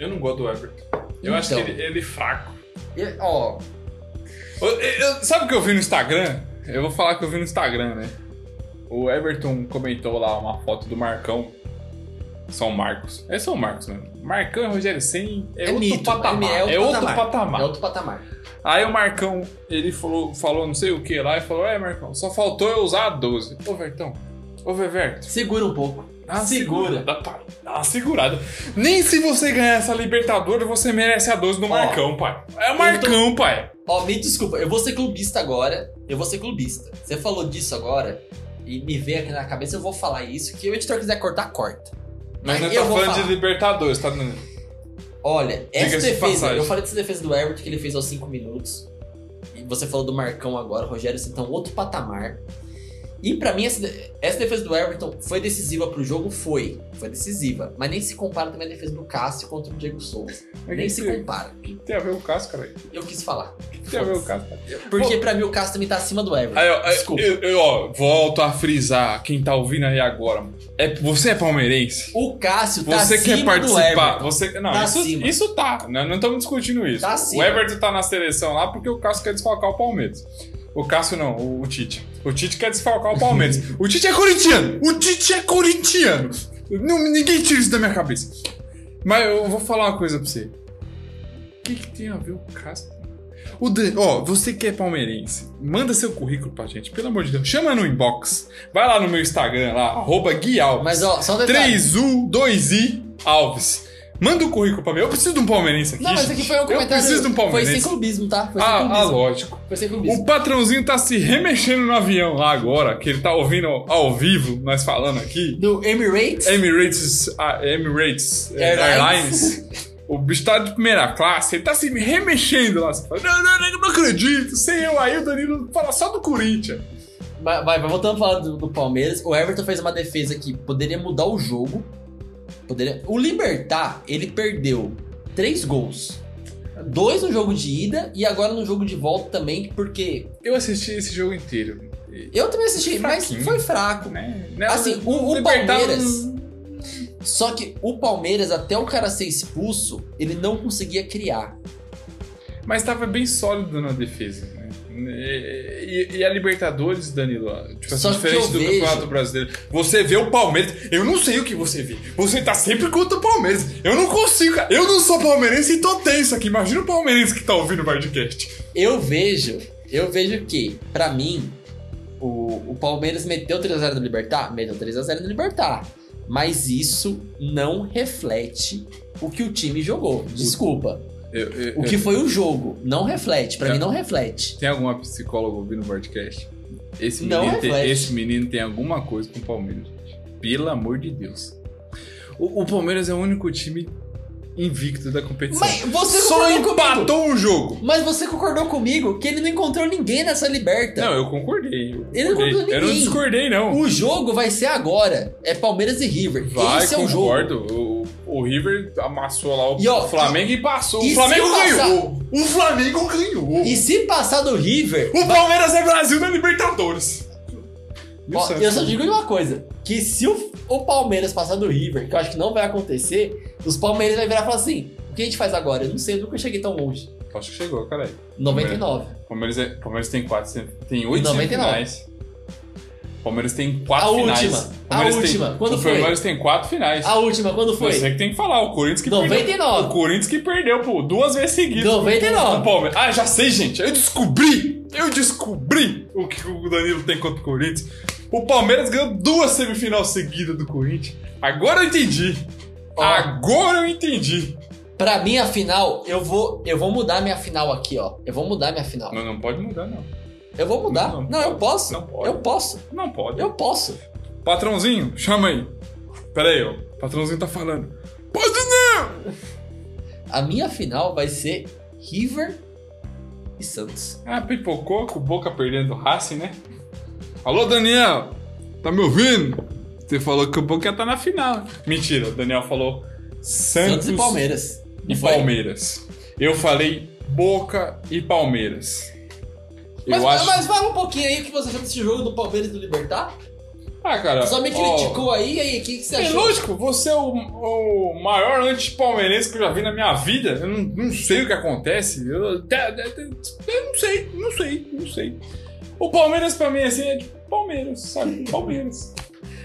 [SPEAKER 1] Eu não gosto do Everton. Eu acho que
[SPEAKER 2] Então.
[SPEAKER 1] ele, ele é fraco.
[SPEAKER 2] Ó,
[SPEAKER 1] Eu- eu- sabe o que eu vi no Instagram? Eu vou falar que eu vi no Instagram, né? O Everton comentou lá uma foto do Marcão. São Marcos. É São Marcos mesmo. Marcão e Rogério Senni é,
[SPEAKER 2] É
[SPEAKER 1] outro
[SPEAKER 2] mito,
[SPEAKER 1] patamar.
[SPEAKER 2] é outro
[SPEAKER 1] É outro
[SPEAKER 2] patamar.
[SPEAKER 1] patamar.
[SPEAKER 2] é outro patamar.
[SPEAKER 1] Aí o Marcão, ele falou, falou não sei o que lá e falou: É, Marcão, só faltou eu usar a 12. Ô, Vertão. Ô, Veverto.
[SPEAKER 2] Segura um pouco.
[SPEAKER 1] Dá uma
[SPEAKER 2] Segura.
[SPEAKER 1] segurada, pai. Dá uma segurada. Nem se você ganhar essa Libertadores, você merece a 12 do
[SPEAKER 2] Ó,
[SPEAKER 1] Marcão, pai. É o Marcão, pai.
[SPEAKER 2] Ó, me desculpa, eu vou ser clubista agora. Eu vou ser clubista. Você falou disso agora e me veio aqui na cabeça, eu vou falar isso. Que o editor quiser cortar, corta.
[SPEAKER 1] Mas não
[SPEAKER 2] eu
[SPEAKER 1] tá falando
[SPEAKER 2] falar.
[SPEAKER 1] de Libertadores, tá.
[SPEAKER 2] Olha, essa
[SPEAKER 1] de
[SPEAKER 2] defesa,
[SPEAKER 1] passagem.
[SPEAKER 2] eu falei dessa defesa do Everton que ele fez aos 5 minutos. E você falou do Marcão agora, Rogério, então outro patamar. E pra mim, essa, essa defesa do Everton foi decisiva pro jogo? Foi. Foi decisiva. Mas nem se compara também a defesa do Cássio contra o Diego Souza.
[SPEAKER 1] Mas
[SPEAKER 2] Nem se
[SPEAKER 1] que-
[SPEAKER 2] compara.
[SPEAKER 1] que tem a ver o Cássio, cara?
[SPEAKER 2] Eu quis falar.
[SPEAKER 1] que tem a ver o Cássio?
[SPEAKER 2] Porque
[SPEAKER 1] Pô.
[SPEAKER 2] pra mim o Cássio também tá acima do Everton.
[SPEAKER 1] Aí, ó,
[SPEAKER 2] Desculpa.
[SPEAKER 1] eu, eu, ó, volto a frisar, quem tá ouvindo aí agora. É, você é palmeirense?
[SPEAKER 2] O Cássio tá
[SPEAKER 1] Você
[SPEAKER 2] acima
[SPEAKER 1] quer
[SPEAKER 2] do
[SPEAKER 1] participar?
[SPEAKER 2] Everton.
[SPEAKER 1] Você, não,
[SPEAKER 2] Tá
[SPEAKER 1] isso,
[SPEAKER 2] acima.
[SPEAKER 1] isso tá. Não estamos discutindo isso.
[SPEAKER 2] Tá
[SPEAKER 1] o. Everton tá na seleção lá porque o Cássio quer desfalcar o Palmeiras. O Cássio não, o, o Tite. O Tite quer desfalcar o Palmeiras. o Tite é corintiano! O Tite é corintiano! Não, ninguém tira isso da minha cabeça. Mas eu vou falar uma coisa pra você. O que, que tem a ver o Cássio? O Dan- Ó, você que é palmeirense, manda seu currículo pra gente, pelo amor de Deus. Chama no inbox. Vai lá no meu Instagram, lá, arroba Gui Alves.
[SPEAKER 2] Mas ó, só um detalhe.
[SPEAKER 1] 3U, 2I, Alves. Manda o currículo pra mim. Eu preciso de um palmeirense aqui.
[SPEAKER 2] Não, mas aqui foi um comentário.
[SPEAKER 1] Eu preciso de um
[SPEAKER 2] Foi
[SPEAKER 1] palmeirense.
[SPEAKER 2] sem clubismo, tá? Foi sem
[SPEAKER 1] Ah, ah,
[SPEAKER 2] clubismo.
[SPEAKER 1] lógico.
[SPEAKER 2] Foi sem clubismo.
[SPEAKER 1] O patrãozinho tá se remexendo no avião lá agora, que ele tá ouvindo ao vivo, nós falando aqui.
[SPEAKER 2] Do Emirates?
[SPEAKER 1] Emirates, ah, Emirates eh,
[SPEAKER 2] Airlines.
[SPEAKER 1] Airlines. O bicho tá de primeira classe, ele tá se remexendo lá. Você fala, não, não, não, não acredito. Sem eu aí, o Danilo fala só do Corinthians.
[SPEAKER 2] Vai, vai, vai, voltando a falar do, do Palmeiras. O Everton fez uma defesa que poderia mudar o jogo. Poderia... O Libertar, ele perdeu três gols. Dois no jogo de ida e agora no jogo de volta também, porque
[SPEAKER 1] Eu assisti esse jogo inteiro.
[SPEAKER 2] Eu também assisti, mas foi fraco.
[SPEAKER 1] Né? Né,
[SPEAKER 2] Assim, o- o Palmeiras-
[SPEAKER 1] não-
[SPEAKER 2] Só que o Palmeiras, até o cara ser expulso, ele não conseguia criar.
[SPEAKER 1] Mas tava bem sólido na defesa, né? E, e- e a Libertadores, Danilo, tipo,
[SPEAKER 2] Só
[SPEAKER 1] assim,
[SPEAKER 2] que
[SPEAKER 1] diferente do
[SPEAKER 2] vejo-
[SPEAKER 1] Campeonato Brasileiro. Você vê o Palmeiras, eu não sei o que você vê. Você tá sempre contra o Palmeiras. Eu não consigo, cara. Eu não sou palmeirense e tô tenso aqui. Imagina o palmeirense que tá ouvindo o Bardcast.
[SPEAKER 2] Eu vejo, eu vejo que, pra mim, o, o Palmeiras meteu 3x0 no Libertar? Meteu 3x0 no Libertar. Mas isso não reflete o que o time jogou. Desculpa.
[SPEAKER 1] Eu- eu-
[SPEAKER 2] O que
[SPEAKER 1] eu-
[SPEAKER 2] foi o jogo não reflete. Pra
[SPEAKER 1] É.
[SPEAKER 2] mim, não reflete.
[SPEAKER 1] Tem alguma psicóloga ouvindo o Bardcast? Esse
[SPEAKER 2] Não
[SPEAKER 1] menino, tem,
[SPEAKER 2] reflete.
[SPEAKER 1] esse menino tem alguma coisa com o Palmeiras, gente. Pelo amor de Deus. O, o Palmeiras é o único time invicto da competição.
[SPEAKER 2] Mas você
[SPEAKER 1] Só
[SPEAKER 2] concordou comigo.
[SPEAKER 1] empatou um jogo.
[SPEAKER 2] Mas você concordou comigo que ele não encontrou ninguém nessa liberta.
[SPEAKER 1] Não, eu concordei. Eu,
[SPEAKER 2] Ele não
[SPEAKER 1] concordei.
[SPEAKER 2] concordou
[SPEAKER 1] eu não
[SPEAKER 2] ninguém.
[SPEAKER 1] discordei, não.
[SPEAKER 2] O jogo vai ser agora. É Palmeiras e River.
[SPEAKER 1] Vai,
[SPEAKER 2] Esse é o jogo.
[SPEAKER 1] O, River amassou lá o
[SPEAKER 2] E, ó,
[SPEAKER 1] Flamengo e, passou.
[SPEAKER 2] e
[SPEAKER 1] o Flamengo
[SPEAKER 2] passar-
[SPEAKER 1] ganhou. O Flamengo ganhou.
[SPEAKER 2] E se passar do River,
[SPEAKER 1] O Palmeiras é Brasil na Libertadores. E
[SPEAKER 2] Ó, eu só digo uma coisa: que se o, o Palmeiras passar do River, que eu acho que não vai acontecer, os Palmeiras vai virar e falar assim: o que a gente faz agora? Eu não sei, eu nunca cheguei tão longe.
[SPEAKER 1] Acho que chegou, caralho.
[SPEAKER 2] 99.
[SPEAKER 1] Palmeiras, é, Palmeiras tem quatro, tem oito
[SPEAKER 2] 99.
[SPEAKER 1] Semifinais. Palmeiras tem quatro
[SPEAKER 2] A
[SPEAKER 1] finais.
[SPEAKER 2] última, a última.
[SPEAKER 1] Tem,
[SPEAKER 2] Quando
[SPEAKER 1] o
[SPEAKER 2] foi?
[SPEAKER 1] Palmeiras tem quatro finais.
[SPEAKER 2] A última, quando foi?
[SPEAKER 1] Você que tem que falar, o Corinthians que
[SPEAKER 2] 99.
[SPEAKER 1] perdeu. O Corinthians que perdeu, pô, duas vezes seguidas.
[SPEAKER 2] 99.
[SPEAKER 1] O Palmeiras. Ah, já sei, gente. Eu descobri. Eu descobri o que o Danilo tem contra o Corinthians. O Palmeiras ganhou duas semifinais seguidas do Corinthians. Agora eu entendi.
[SPEAKER 2] Ó.
[SPEAKER 1] Agora eu entendi.
[SPEAKER 2] Pra mim, a final, eu vou, eu vou mudar minha final aqui, ó. Eu vou mudar minha final.
[SPEAKER 1] Não, não pode mudar, não.
[SPEAKER 2] Eu vou mudar.
[SPEAKER 1] Não,
[SPEAKER 2] Não,
[SPEAKER 1] não
[SPEAKER 2] eu posso.
[SPEAKER 1] Não pode.
[SPEAKER 2] Eu posso.
[SPEAKER 1] Não pode.
[SPEAKER 2] Eu posso.
[SPEAKER 1] Patrãozinho, chama aí. Pera aí, ó. O patrãozinho tá falando. Pode não!
[SPEAKER 2] A minha final vai ser River e Santos.
[SPEAKER 1] Ah, pipocou com o Boca perdendo o Racing, né? Alô, Daniel! Tá me ouvindo? Você falou que o Boca ia tá na final. Mentira, o Daniel falou Santos,
[SPEAKER 2] Santos e Palmeiras.
[SPEAKER 1] e? Palmeiras. Eu falei Boca e Palmeiras.
[SPEAKER 2] Mas,
[SPEAKER 1] eu acho...
[SPEAKER 2] mas fala um pouquinho aí o que você achou desse jogo do Palmeiras e do Libertar.
[SPEAKER 1] Ah, cara...
[SPEAKER 2] Você só me
[SPEAKER 1] ó,
[SPEAKER 2] criticou aí, e aí, o que, que você
[SPEAKER 1] É
[SPEAKER 2] achou?
[SPEAKER 1] lógico, você é o, o maior anti-palmeirense que eu já vi na minha vida. Eu não, não sei o que acontece. Eu, até- eu não sei, não sei, não sei. O Palmeiras pra mim assim é tipo Palmeiras, sabe? Palmeiras.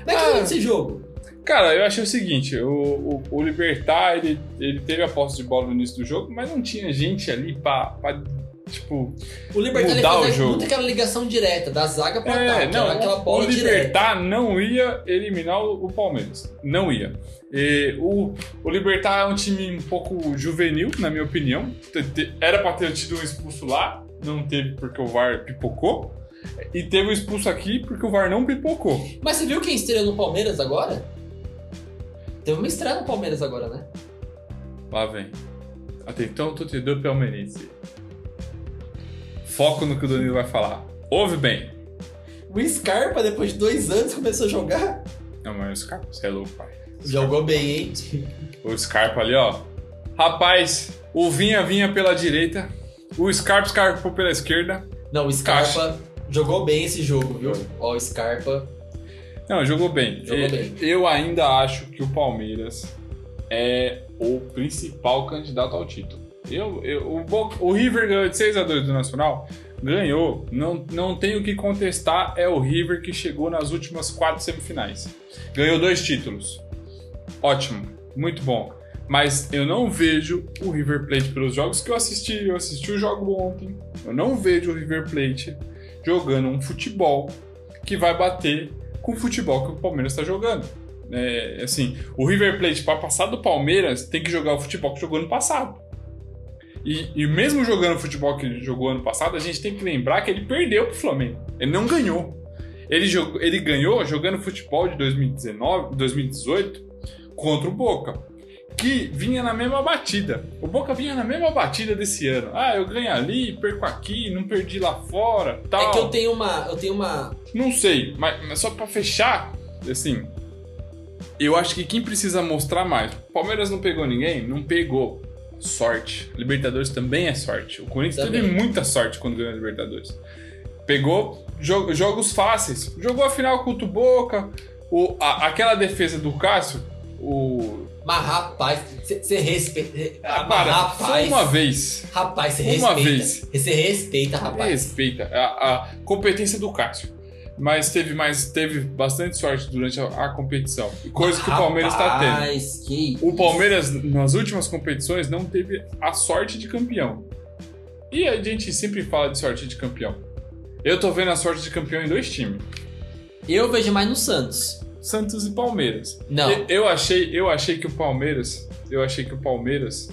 [SPEAKER 2] Como é que
[SPEAKER 1] Ah.
[SPEAKER 2] foi esse jogo?
[SPEAKER 1] Cara, eu achei o seguinte: o, o, o Libertar ele, ele teve a posse de bola no início do jogo, mas não tinha gente ali pra, pra tipo.
[SPEAKER 2] O Libertar ele
[SPEAKER 1] Mudar o
[SPEAKER 2] fazia
[SPEAKER 1] jogo.
[SPEAKER 2] muito aquela ligação direta, da zaga pra
[SPEAKER 1] É,
[SPEAKER 2] ataque.
[SPEAKER 1] não,
[SPEAKER 2] aquela
[SPEAKER 1] o
[SPEAKER 2] bola direta.
[SPEAKER 1] Libertar não ia eliminar o, o Palmeiras. Não ia. E o, o Libertar é um time um pouco juvenil, na minha opinião. Era pra ter tido um expulso lá, não teve porque o VAR pipocou. E teve um expulso aqui porque o VAR não pipocou.
[SPEAKER 2] Mas você viu quem estreou no Palmeiras agora? Teve uma estreia no Palmeiras agora, né?
[SPEAKER 1] Lá vem. Até então, torcedor palmeirense. Foco no que o Danilo vai falar. Ouve bem.
[SPEAKER 2] O Scarpa, depois de dois anos, começou a jogar.
[SPEAKER 1] Não, mas o Scarpa, você é louco, pai.
[SPEAKER 2] Jogou bem, hein?
[SPEAKER 1] O Scarpa ali, ó. Rapaz, o Vinha vinha pela direita. O Scarpa escarpou pela esquerda.
[SPEAKER 2] Não, o Scarpa jogou bem esse jogo, viu? Ó, o Scarpa.
[SPEAKER 1] Não, jogou bem.
[SPEAKER 2] Jogou
[SPEAKER 1] E-
[SPEAKER 2] bem.
[SPEAKER 1] Eu ainda acho que o Palmeiras é o principal candidato ao título. Eu, eu- o, o River ganhou de 6x2 do Nacional. Ganhou. Não, não tem o que contestar. É o River que chegou nas últimas quatro semifinais. Ganhou dois títulos. Ótimo. Muito bom. Mas eu não vejo o River Plate pelos jogos que eu assisti. Eu assisti o jogo ontem. Eu não vejo o River Plate jogando um futebol que vai bater com o futebol que o Palmeiras está jogando. É, assim, o River Plate, para passar do Palmeiras, tem que jogar o futebol que jogou ano passado. E, e mesmo jogando o futebol que ele jogou ano passado, a gente tem que lembrar que ele perdeu pro Flamengo. Ele não ganhou. Ele, jogou, ele ganhou jogando futebol de 2019, 2018 contra o Boca, que vinha na mesma batida. O Boca vinha na mesma batida desse ano. Ah, eu ganho ali, perco aqui, não perdi lá fora, tal.
[SPEAKER 2] É que eu tenho uma. Eu tenho uma.
[SPEAKER 1] Não sei, mas, mas só para fechar, assim, eu acho que quem precisa mostrar mais. Palmeiras não pegou ninguém? Não pegou. Sorte. Libertadores também é sorte. O Corinthians
[SPEAKER 2] Também.
[SPEAKER 1] teve muita sorte quando ganhou a Libertadores. Pegou jo- jogos fáceis. Jogou a final contra o Boca. O, a- aquela defesa do Cássio, o.
[SPEAKER 2] Mas rapaz, você respeita.
[SPEAKER 1] Ah, para,
[SPEAKER 2] rapaz.
[SPEAKER 1] uma vez.
[SPEAKER 2] Rapaz, você
[SPEAKER 1] Uma
[SPEAKER 2] respeita.
[SPEAKER 1] vez.
[SPEAKER 2] Você respeita, rapaz.
[SPEAKER 1] Respeita a, a competência do Cássio. Mas teve mais, teve bastante sorte durante a, a competição. Coisa que o Palmeiras está tendo.
[SPEAKER 2] Rapaz,
[SPEAKER 1] O Palmeiras, nas últimas competições, não teve a sorte de campeão. E a gente sempre fala de sorte de campeão. Eu tô vendo a sorte de campeão em dois times:
[SPEAKER 2] Eu vejo mais no Santos.
[SPEAKER 1] Santos e Palmeiras.
[SPEAKER 2] Não.
[SPEAKER 1] Eu, eu achei, eu achei que o Palmeiras, eu achei que o Palmeiras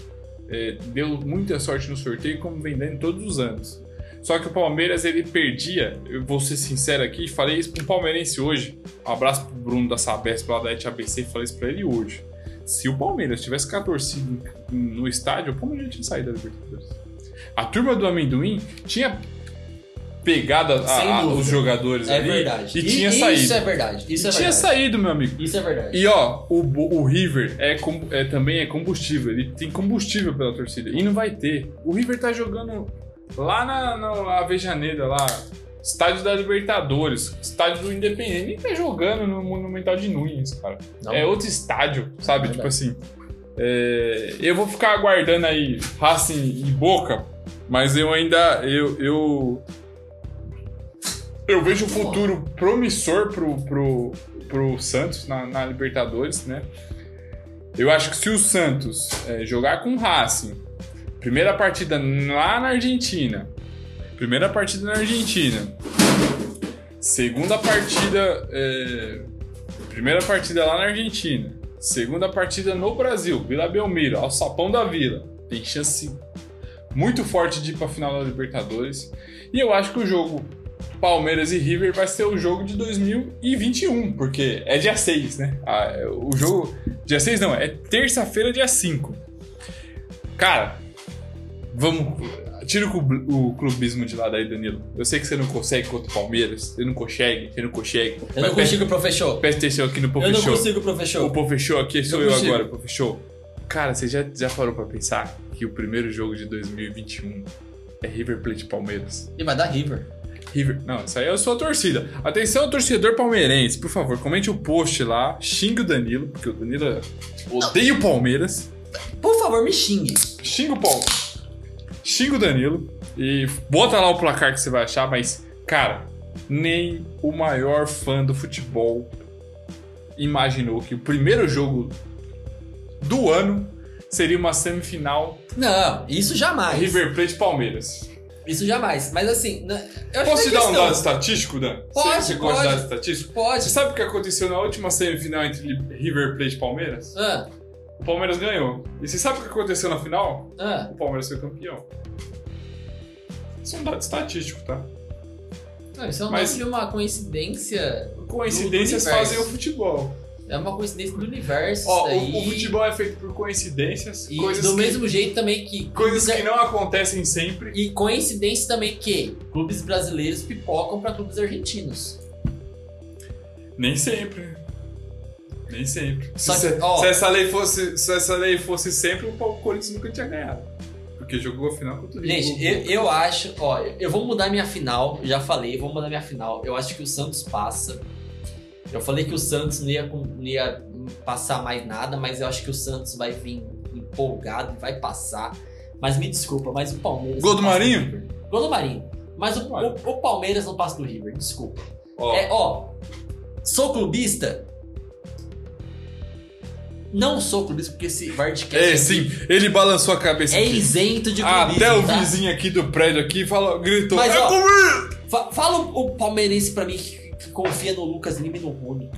[SPEAKER 1] é, deu muita sorte no sorteio, como vem dando todos os anos. Só que o Palmeiras ele perdia, eu vou ser sincero aqui, falei isso pro palmeirense hoje. Um abraço pro Bruno da Sabesp lá da ETABC, falei isso pra ele hoje. Se o Palmeiras tivesse com a torcida no estádio, o Palmeiras tinha saído da Libertadores. A turma do amendoim tinha pegado a- a- os jogadores
[SPEAKER 2] É
[SPEAKER 1] ali
[SPEAKER 2] verdade.
[SPEAKER 1] e, tinha
[SPEAKER 2] Isso
[SPEAKER 1] saído.
[SPEAKER 2] é verdade. Isso
[SPEAKER 1] E
[SPEAKER 2] é
[SPEAKER 1] tinha
[SPEAKER 2] verdade.
[SPEAKER 1] saído, meu amigo.
[SPEAKER 2] Isso é verdade.
[SPEAKER 1] E ó, o, o River é, é também é combustível. Ele tem combustível pela torcida. E não vai ter. O River tá jogando lá na, na Avejaneira, lá. Estádio da Libertadores, estádio do Independente. Nem tá jogando no Monumental de Nunes, cara.
[SPEAKER 2] Não.
[SPEAKER 1] É outro estádio, sabe?
[SPEAKER 2] É
[SPEAKER 1] tipo assim. é, eu vou ficar aguardando aí Racing e Boca, mas eu ainda. Eu. Eu, eu vejo um futuro promissor pro, pro, pro Santos na, na Libertadores, né? Eu acho que se o Santos é, jogar com o Racing, primeira partida lá na Argentina, primeira partida na Argentina, segunda partida, é, primeira partida lá na Argentina, segunda partida no Brasil, Vila Belmiro, ao Sapão da Vila, tem chance muito forte de ir pra final da Libertadores. E eu acho que o jogo Palmeiras e River vai ser o jogo de 2021, porque é dia 6, né? Ah, é- o jogo. Dia 6 não, é terça-feira, dia 5. Cara, vamos. Tira o, o clubismo de lado aí, Danilo. Eu sei que você não consegue contra o Palmeiras. Você não consegue, você não consegue.
[SPEAKER 2] Eu não consigo, professor.
[SPEAKER 1] Presta atenção aqui no
[SPEAKER 2] Eu
[SPEAKER 1] Pop
[SPEAKER 2] não consigo,
[SPEAKER 1] O
[SPEAKER 2] professor.
[SPEAKER 1] Pop Show aqui sou eu
[SPEAKER 2] consigo.
[SPEAKER 1] agora, Show. Cara, você já, já parou pra pensar que o primeiro jogo de 2021 é River Plate Palmeiras?
[SPEAKER 2] E vai dar River.
[SPEAKER 1] River. Não, isso aí é a sua torcida. Atenção, torcedor palmeirense, por favor, comente o post lá, xingue o Danilo, porque o Danilo odeia o Palmeiras.
[SPEAKER 2] Por favor, me xingue.
[SPEAKER 1] Xinga o Paulo. Xinga o Danilo e bota lá o placar que você vai achar, mas, cara, nem o maior fã do futebol imaginou que o primeiro jogo do ano seria uma semifinal
[SPEAKER 2] Não, isso jamais.
[SPEAKER 1] River Plate Palmeiras.
[SPEAKER 2] Isso jamais. Mas assim, eu acho
[SPEAKER 1] Posso
[SPEAKER 2] que
[SPEAKER 1] te
[SPEAKER 2] é
[SPEAKER 1] dar um dado estatístico, Dan?
[SPEAKER 2] Pode,
[SPEAKER 1] Você, você gosta de
[SPEAKER 2] pode.
[SPEAKER 1] dado estatístico? Você
[SPEAKER 2] Pode.
[SPEAKER 1] sabe o que aconteceu na última semifinal entre River Plate e Palmeiras?
[SPEAKER 2] Ah,
[SPEAKER 1] O Palmeiras ganhou. E você sabe o que aconteceu na final?
[SPEAKER 2] ah.
[SPEAKER 1] O Palmeiras foi campeão. Isso é um dado estatístico, tá?
[SPEAKER 2] Não, isso é um
[SPEAKER 1] Mas-
[SPEAKER 2] nome de uma coincidência.
[SPEAKER 1] Coincidências fazem o futebol.
[SPEAKER 2] É uma coincidência do universo.
[SPEAKER 1] Ó, o, o futebol é feito por coincidências,
[SPEAKER 2] E
[SPEAKER 1] coisas,
[SPEAKER 2] do
[SPEAKER 1] que,
[SPEAKER 2] mesmo jeito também que.
[SPEAKER 1] coisas que não acontecem sempre.
[SPEAKER 2] E coincidência também que clubes brasileiros pipocam pra clubes argentinos.
[SPEAKER 1] Nem sempre. Nem sempre. Se,
[SPEAKER 2] que, ó-
[SPEAKER 1] se essa lei fosse, se essa lei fosse sempre, o Corinthians nunca tinha ganhado. Porque jogou a final contra o
[SPEAKER 2] Gente, eu, eu acho, ó, eu vou mudar minha final, já falei, vou mudar minha final. Eu acho que o Santos passa. Eu falei que o Santos não ia, não ia passar mais nada, mas eu acho que o Santos vai vir empolgado e vai passar. Mas me desculpa, mas o Palmeiras.
[SPEAKER 1] Gol do Marinho?
[SPEAKER 2] Gol do Marinho. Mas o, o- o Palmeiras não passa do River, desculpa.
[SPEAKER 1] Ó,
[SPEAKER 2] É, ó, sou clubista? Não sou clubista, porque esse Vardcast
[SPEAKER 1] é, sim, ele balançou a cabeça
[SPEAKER 2] é
[SPEAKER 1] aqui.
[SPEAKER 2] isento de clubismo,
[SPEAKER 1] Até o
[SPEAKER 2] tá?
[SPEAKER 1] vizinho aqui do prédio aqui falou, gritou.
[SPEAKER 2] Mas,
[SPEAKER 1] "É
[SPEAKER 2] ó,
[SPEAKER 1] comigo!"
[SPEAKER 2] Fa- Fala o, palmeirense pra mim que, que confia no Lucas Lima e no Rony.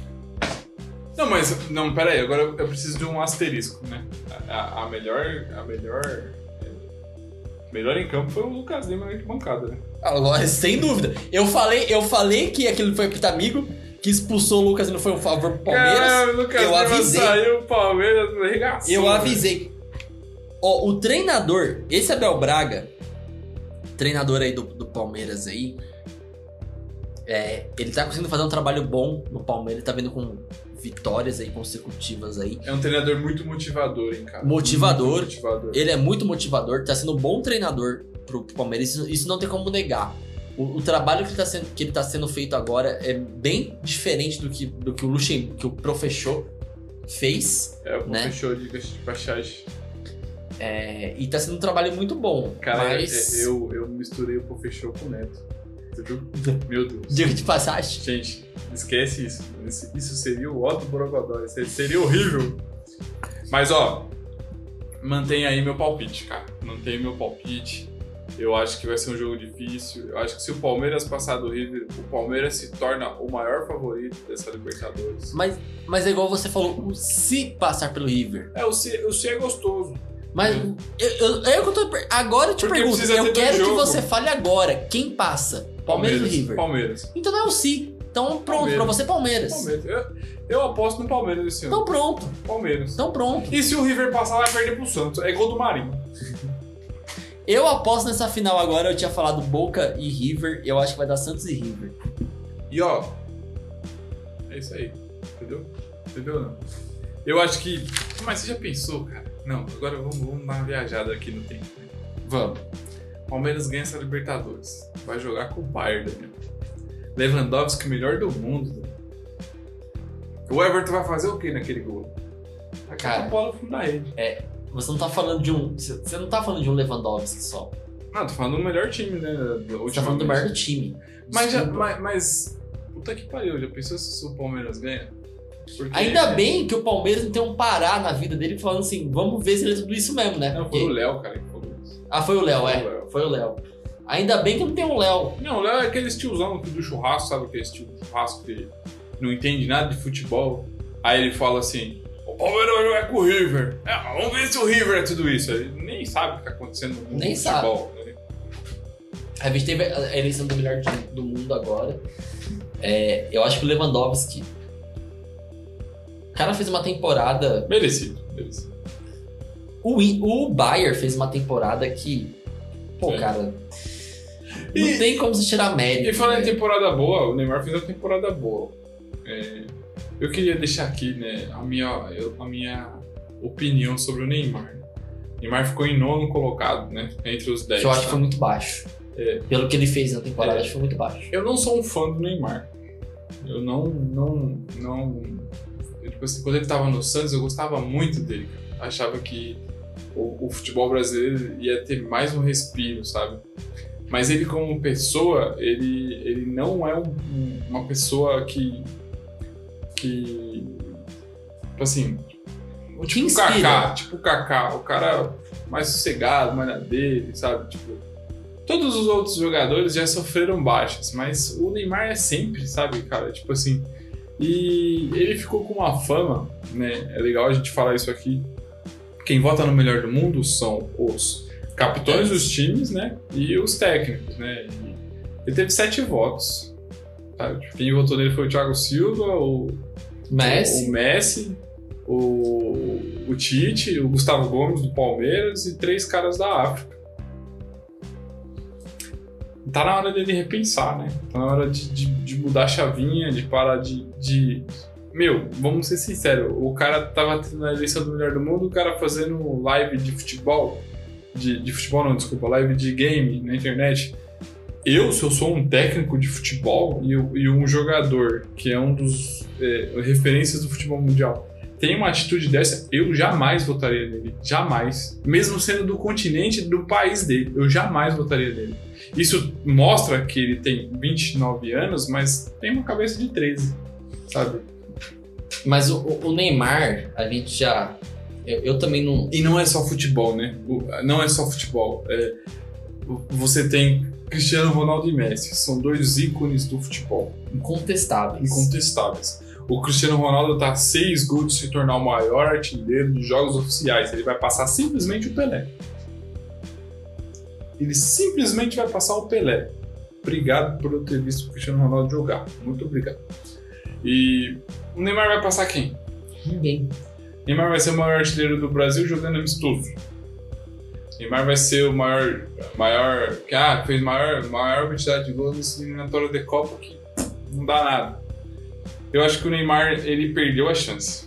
[SPEAKER 1] Não, mas. Não, peraí, agora eu preciso de um asterisco, né? A, a- melhor. A melhor. é, melhor em campo foi o Lucas Lima na arquibancada, né?
[SPEAKER 2] Agora, sem dúvida. Eu falei, eu falei que aquilo foi pro amigo, que expulsou o Lucas e não foi um favor pro Palmeiras.
[SPEAKER 1] Caralho, o Lucas
[SPEAKER 2] eu avisei.
[SPEAKER 1] saiu, o Palmeiras arregaçou.
[SPEAKER 2] Eu
[SPEAKER 1] velho.
[SPEAKER 2] avisei. Ó, o treinador, esse Abel Braga, treinador aí do, do Palmeiras aí, é, ele tá conseguindo fazer um trabalho bom no Palmeiras, tá vindo com vitórias aí consecutivas aí.
[SPEAKER 1] É um treinador muito motivador, hein, cara?
[SPEAKER 2] Motivador.
[SPEAKER 1] Motivador.
[SPEAKER 2] Ele é muito motivador, tá sendo um bom treinador pro, pro Palmeiras, isso, isso não tem como negar. O, o trabalho que ele, tá sendo, que tá sendo feito agora é bem diferente do que, do que o Luxem, que o professor fez.
[SPEAKER 1] É, o
[SPEAKER 2] né?
[SPEAKER 1] fechou de Pachage.
[SPEAKER 2] é, e tá sendo um trabalho muito bom.
[SPEAKER 1] Cara,
[SPEAKER 2] mas,
[SPEAKER 1] é- eu, eu misturei o Pofechou com o Neto. Meu Deus.
[SPEAKER 2] diga de passagem,
[SPEAKER 1] Gente, esquece isso. Isso seria o Otto Borogodó. Isso seria horrível. Mas, ó, mantenha aí meu palpite, cara. Mantenha meu palpite. Eu acho que vai ser um jogo difícil. Eu acho que se o Palmeiras passar do River, o Palmeiras se torna o maior favorito dessa Libertadores.
[SPEAKER 2] mas, mas é igual você falou, o se passar pelo River.
[SPEAKER 1] É, o C, o C é gostoso.
[SPEAKER 2] Mas
[SPEAKER 1] Hum.
[SPEAKER 2] eu, eu, é o que eu tô. Agora eu te
[SPEAKER 1] Porque
[SPEAKER 2] pergunto, eu quero que você fale agora. Quem passa? Palmeiras ou River?
[SPEAKER 1] Palmeiras.
[SPEAKER 2] Então não é o si. Então pronto,
[SPEAKER 1] Palmeiras.
[SPEAKER 2] pra você Palmeiras.
[SPEAKER 1] Palmeiras. Eu, eu aposto no Palmeiras esse ano.
[SPEAKER 2] Então pronto,
[SPEAKER 1] Palmeiras.
[SPEAKER 2] então pronto.
[SPEAKER 1] E se o River passar, vai perder pro Santos. É gol do Marinho.
[SPEAKER 2] Eu aposto nessa final agora, eu tinha falado Boca e River, eu acho que vai dar Santos e River.
[SPEAKER 1] E ó, é isso aí. Entendeu? Entendeu não? Eu acho que. Mas você já pensou, cara? Não, agora vamos, vamos dar uma viajada aqui no tempo. né? Vamos. Palmeiras ganha essa Libertadores. Vai jogar com o Bayern, Daniel. Lewandowski, o melhor do mundo. Daniel. O Everton vai fazer o que naquele gol? Vai
[SPEAKER 2] Cara.
[SPEAKER 1] a bola no fundo da rede.
[SPEAKER 2] Você não tá falando de um. Você não tá falando de um Lewandowski só.
[SPEAKER 1] Não, tô falando do melhor time, né?
[SPEAKER 2] Você tá falando do maior time.
[SPEAKER 1] Mas, já, mas, mas. Puta que pariu, já pensou se o Palmeiras ganha? Porque-
[SPEAKER 2] Ainda bem que o Palmeiras não tem um parar na vida dele falando assim, vamos ver se ele é tudo isso mesmo, né?
[SPEAKER 1] Não,
[SPEAKER 2] Porque-
[SPEAKER 1] foi o Léo, cara, que falou isso.
[SPEAKER 2] Ah, foi o Léo,
[SPEAKER 1] Foi o
[SPEAKER 2] é.
[SPEAKER 1] Léo.
[SPEAKER 2] Foi o Léo. Ainda bem que não tem um Léo.
[SPEAKER 1] Não, o Léo é aquele tiozão do churrasco, sabe aquele tio do churrasco que não entende nada de futebol. Aí ele fala assim: Palmeiras vai jogar com o River. É, vamos ver se o River é tudo isso. Ele nem sabe o que tá acontecendo no mundo
[SPEAKER 2] Nem
[SPEAKER 1] do futebol. né?
[SPEAKER 2] A gente teve a eleição do melhor do mundo agora. É, eu acho que o Lewandowski. O cara fez uma temporada.
[SPEAKER 1] Merecido, merecido.
[SPEAKER 2] O, o Bayer fez uma temporada que. Pô,
[SPEAKER 1] É.
[SPEAKER 2] cara. Não
[SPEAKER 1] E-
[SPEAKER 2] tem como se tirar mérito.
[SPEAKER 1] E falando em
[SPEAKER 2] né?
[SPEAKER 1] temporada boa, o Neymar fez uma temporada boa. É, eu queria deixar aqui né, a, minha, a minha opinião sobre o Neymar. O Neymar ficou em nono colocado, né? Entre os 10.
[SPEAKER 2] Que eu acho que
[SPEAKER 1] tá?
[SPEAKER 2] foi muito baixo.
[SPEAKER 1] É.
[SPEAKER 2] Pelo que ele fez na temporada,
[SPEAKER 1] É.
[SPEAKER 2] acho que foi muito baixo.
[SPEAKER 1] Eu não sou um fã do Neymar. Eu não. não, não eu, tipo assim, quando ele tava no Santos, eu gostava muito dele. cara. Achava que o, o futebol brasileiro ia ter mais um respiro, sabe? Mas ele, como pessoa, ele, ele não é um- uma pessoa que. Que. Tipo assim.
[SPEAKER 2] O
[SPEAKER 1] Tipo o Kaká, tipo o Kaká, o cara mais sossegado, mais na dele, sabe? Tipo, todos os outros jogadores já sofreram baixas, mas o Neymar é sempre, sabe, cara? Tipo assim. E ele ficou com uma fama, né? É legal a gente falar isso aqui. Quem vota no melhor do mundo são os capitães dos times, né? E os técnicos, né? Ele teve sete votos. Sabe? Quem votou nele foi o Thiago Silva, o
[SPEAKER 2] Messi.
[SPEAKER 1] o Messi, o, o Tite, o Gustavo Gomes do Palmeiras e três caras da África. Tá na hora dele repensar, né? Tá na hora de, de, de mudar a chavinha, de parar de, de. Meu, vamos ser sinceros, o cara tava na eleição do melhor do mundo, o cara fazendo live de futebol. De, de futebol não, desculpa, live de game na internet. Eu, se eu sou um técnico de futebol e, e um jogador que é um dos é, referências do futebol mundial tem uma atitude dessa, eu jamais votaria nele. Jamais. Mesmo sendo do continente do país dele, eu jamais votaria nele. Isso mostra que ele tem 29 anos, mas tem uma cabeça de 13, sabe?
[SPEAKER 2] Mas o, o- Neymar, a gente já. Eu, eu também não.
[SPEAKER 1] E não é só futebol, né? Não é só futebol. É, você tem Cristiano Ronaldo e Messi, são dois ícones do futebol.
[SPEAKER 2] Incontestáveis.
[SPEAKER 1] incontestáveis. O Cristiano Ronaldo tá a seis gols de se tornar o maior artilheiro de jogos oficiais. Ele vai passar simplesmente o Pelé. Ele simplesmente vai passar o Pelé. Obrigado por eu ter visto o Cristiano Ronaldo jogar. Muito obrigado. E o Neymar vai passar quem?
[SPEAKER 2] Ninguém.
[SPEAKER 1] Neymar vai ser o maior artilheiro do Brasil jogando amistoso. Neymar vai ser o maior, maior, ah, fez maior, maior quantidade de gols nesse eliminatório de Copa que não dá nada. Eu acho que o Neymar ele perdeu a chance.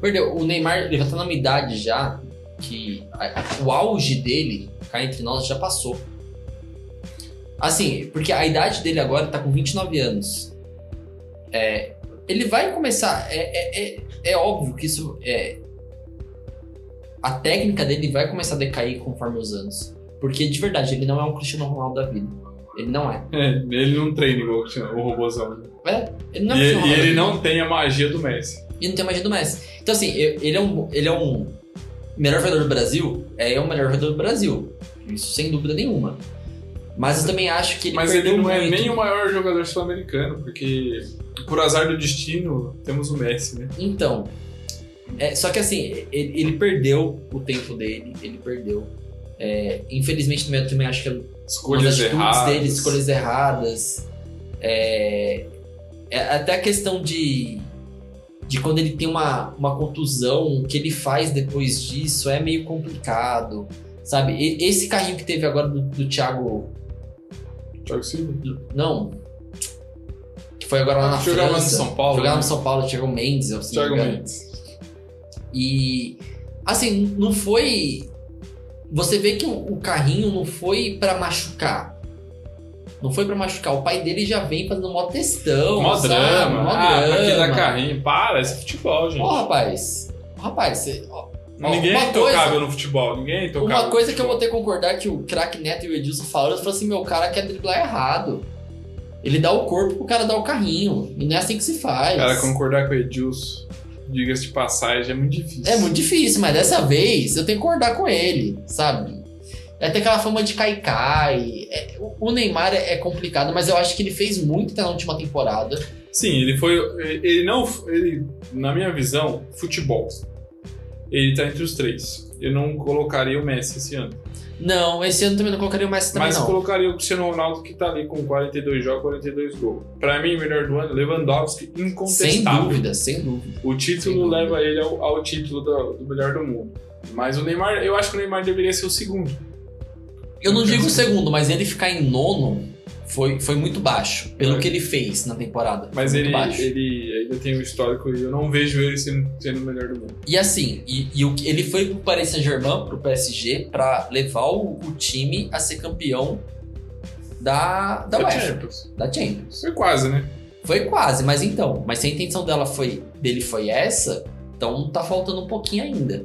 [SPEAKER 2] Perdeu. O Neymar ele já tá numa idade já que a- o auge dele, cá entre nós, já passou. Assim, porque a idade dele agora tá com 29 anos. É, ele vai começar. É, é, é, é óbvio que isso é. A técnica dele vai começar a decair conforme os anos. Porque de verdade, ele não é um Cristiano Ronaldo da vida. Ele não é.
[SPEAKER 1] É, ele não treina igual o robôzão. né?
[SPEAKER 2] É, ele não é
[SPEAKER 1] E, e ele não tem a magia do Messi.
[SPEAKER 2] E não tem magia do Messi. Então, assim, ele é um. Ele é um melhor jogador do Brasil. É o melhor jogador do Brasil. Isso sem dúvida nenhuma. Mas eu também acho que ele
[SPEAKER 1] Mas ele não é nem o maior jogador sul-americano, porque por azar do destino temos o Messi, né?
[SPEAKER 2] Então. É, só que assim, ele, ele perdeu o tempo dele, ele perdeu. É, infelizmente também, eu também acho que das
[SPEAKER 1] Escolhas
[SPEAKER 2] atitudes
[SPEAKER 1] erradas.
[SPEAKER 2] dele, escolhas erradas. É, é até a questão de, de quando ele tem uma, uma contusão, o que ele faz depois disso é meio complicado. Sabe? E- esse carrinho que teve agora do, do Thiago.
[SPEAKER 1] Thiago Silva.
[SPEAKER 2] do- não. Que foi agora lá na
[SPEAKER 1] Jogava no
[SPEAKER 2] França.
[SPEAKER 1] São Paulo,
[SPEAKER 2] Jogava
[SPEAKER 1] né?
[SPEAKER 2] no São Paulo, Thiago Mendes.
[SPEAKER 1] Thiago. Mendes.
[SPEAKER 2] E assim, não foi. Você vê que o, o carrinho não foi pra machucar. Não foi pra machucar. O pai dele já vem fazendo mó textão.
[SPEAKER 1] Mó
[SPEAKER 2] sabe?
[SPEAKER 1] drama.
[SPEAKER 2] Mó
[SPEAKER 1] ah, pra que dar
[SPEAKER 2] drama.
[SPEAKER 1] carrinho? Para, esse é futebol, gente.
[SPEAKER 2] Ó, rapaz. Rapaz, você- ó,
[SPEAKER 1] Ninguém
[SPEAKER 2] uma
[SPEAKER 1] é intocável
[SPEAKER 2] coisa-
[SPEAKER 1] no futebol. Ninguém intocável.
[SPEAKER 2] Uma coisa que eu vou ter que concordar que o craque Neto e o Edilson falaram, eles falaram assim, meu, o cara quer driblar errado. Ele dá o corpo pro cara dar o carrinho. E não é assim que se faz.
[SPEAKER 1] Cara, concordar com o Edilson, diga-se de passagem, é muito difícil.
[SPEAKER 2] É muito difícil, mas dessa vez eu tenho que concordar com ele, sabe? É ter aquela fama de cai-cai. É, o- Neymar é, é complicado, mas eu acho que ele fez muito na última temporada.
[SPEAKER 1] Sim, ele foi. Ele não. Ele, na minha visão, futebol. Ele tá entre os três. Eu não colocaria o Messi esse ano.
[SPEAKER 2] Não, esse ano também não colocaria o Messi também,
[SPEAKER 1] Mas
[SPEAKER 2] não.
[SPEAKER 1] colocaria o Cristiano Ronaldo que tá ali com 42 jogos, 42 gols. Pra mim, o melhor do ano, Lewandowski,
[SPEAKER 2] Sem
[SPEAKER 1] incontestável.
[SPEAKER 2] dúvida, sem dúvida.
[SPEAKER 1] O
[SPEAKER 2] Sem
[SPEAKER 1] título
[SPEAKER 2] dúvida.
[SPEAKER 1] leva ele ao, ao título do, do melhor do mundo. Mas o Neymar, eu acho que o Neymar deveria ser o segundo.
[SPEAKER 2] Eu não digo o
[SPEAKER 1] penso-
[SPEAKER 2] segundo, mas ele ficar em nono foi, foi muito baixo, pelo
[SPEAKER 1] É.
[SPEAKER 2] que ele fez na temporada.
[SPEAKER 1] Mas ele,
[SPEAKER 2] baixo.
[SPEAKER 1] ele ainda tem um histórico e eu não vejo ele sendo, sendo o melhor do mundo.
[SPEAKER 2] E assim, e, e o ele foi pro Paris Saint-Germain, pro PSG, pra levar o, o time a ser campeão da, da UEFA,
[SPEAKER 1] Champions.
[SPEAKER 2] da Champions.
[SPEAKER 1] Foi quase, né?
[SPEAKER 2] Foi quase, mas então, mas se a intenção dela foi dele foi essa, então tá faltando um pouquinho ainda,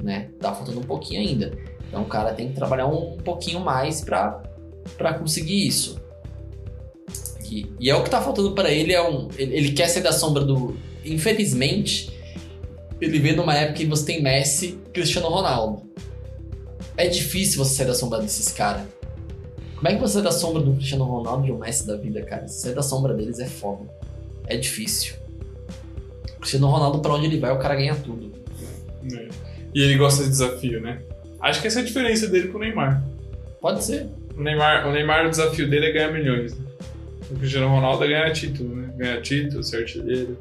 [SPEAKER 2] né? Tá faltando um pouquinho ainda. Então o cara tem que trabalhar um pouquinho mais pra conseguir isso. E, e é o que tá faltando pra ele é um, ele, ele quer sair da sombra do, infelizmente, ele vê numa época que você tem Messi, Cristiano Ronaldo. É difícil você sair da sombra desses caras. Como é que você sai da sombra do Cristiano Ronaldo e o Messi da vida, cara? Você sair da sombra deles é foda. É difícil. O Cristiano Ronaldo, pra onde ele vai, o cara ganha tudo.
[SPEAKER 1] É. E ele gosta de desafio, né? Acho que essa é a diferença dele pro Neymar.
[SPEAKER 2] Pode ser.
[SPEAKER 1] O Neymar, o Neymar, o desafio dele é ganhar milhões. Né? O Cristiano Ronaldo é ganhar título, né? Ganhar título, ser artilheiro.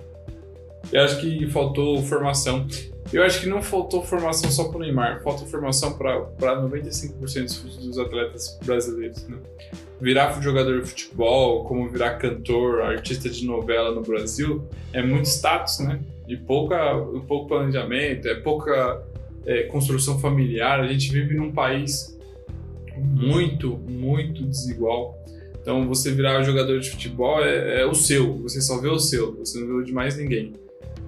[SPEAKER 1] Eu acho que faltou formação. Eu acho que não faltou formação só pro Neymar, falta formação para 95% dos- dos atletas brasileiros, né? Virar jogador de futebol, como virar cantor, artista de novela no Brasil, é muito status, né? E pouca, pouco planejamento, é pouca é, construção familiar. A gente vive num país muito, muito desigual. Então, você virar jogador de futebol é, é o seu, você só vê o seu, você não vê o de mais ninguém.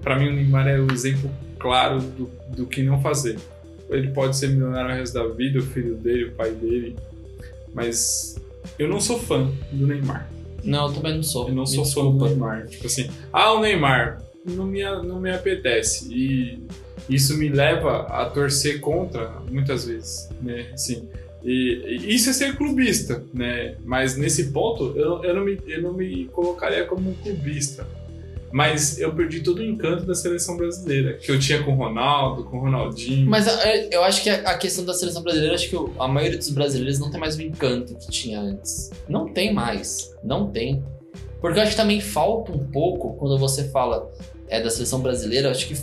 [SPEAKER 1] Para mim, o Neymar é o exemplo claro do, do que não fazer. Ele pode ser milionário o resto da vida, o filho dele, o pai dele, mas eu não sou fã do Neymar.
[SPEAKER 2] Não, eu também não sou.
[SPEAKER 1] Eu não
[SPEAKER 2] Me
[SPEAKER 1] sou fã do
[SPEAKER 2] desculpa.
[SPEAKER 1] Neymar. Tipo assim, ah, o Neymar não me, não me apetece. E isso me leva a torcer contra muitas vezes, né? Assim, e, e isso é ser clubista, né? Mas nesse ponto eu, eu, não me, eu não me colocaria como clubista. Mas eu perdi todo o encanto da seleção brasileira, que eu tinha com o Ronaldo, com o Ronaldinho.
[SPEAKER 2] Mas é, eu acho que a questão da seleção brasileira, acho que a maioria dos brasileiros não tem mais o encanto que tinha antes. Não tem mais. Não tem. Porque eu acho que também falta um pouco, quando você fala é, da seleção brasileira, acho que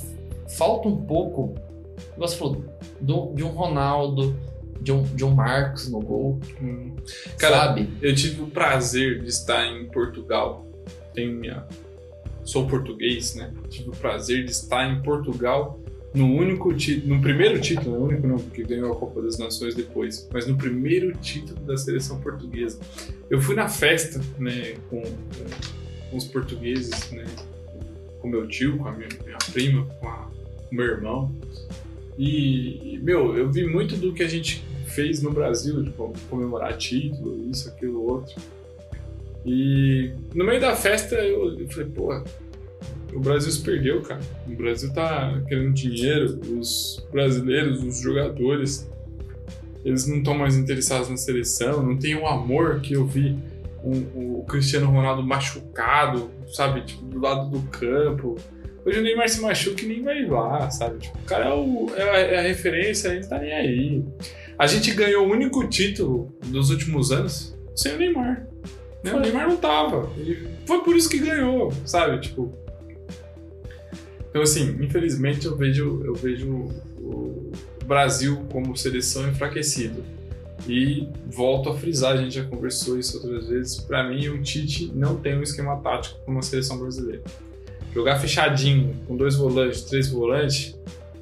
[SPEAKER 2] falta um pouco, você falou, do- de um Ronaldo, de um, Marcos no gol,
[SPEAKER 1] Hum. Cara,
[SPEAKER 2] sabe?
[SPEAKER 1] eu tive o prazer de estar em Portugal. Tenho minha... Sou português, né? Tive o prazer de estar em Portugal no único título, no primeiro título, no único não, porque ganhou a Copa das Nações depois, mas no primeiro título da seleção portuguesa. Eu fui na festa, né, com, com os portugueses, né, com meu tio, com a minha, minha prima, com, a- com meu irmão. E, e, meu, eu vi muito do que a gente fez no Brasil, tipo, comemorar título, isso, aquilo, outro. E no meio da festa eu, falei, pô, o Brasil se perdeu, cara. O Brasil tá querendo dinheiro, os brasileiros, os jogadores, eles não estão mais interessados na seleção, não tem o amor que eu vi um- o Cristiano Ronaldo machucado, sabe, tipo, do lado do campo. Hoje o Neymar se machuca e nem vai lá, sabe? Tipo, o cara é, o- é a, é a referência, ele tá nem aí. A gente ganhou o único título dos últimos anos sem o Neymar. Né? O Neymar não tava. E foi por isso que ganhou, sabe? Tipo. Então, assim, infelizmente eu vejo, eu vejo o Brasil como seleção enfraquecido. E volto a frisar, a gente já conversou isso outras vezes. Pra mim, o Tite não tem um esquema tático como a seleção brasileira. Jogar fechadinho, com dois volantes, três volantes,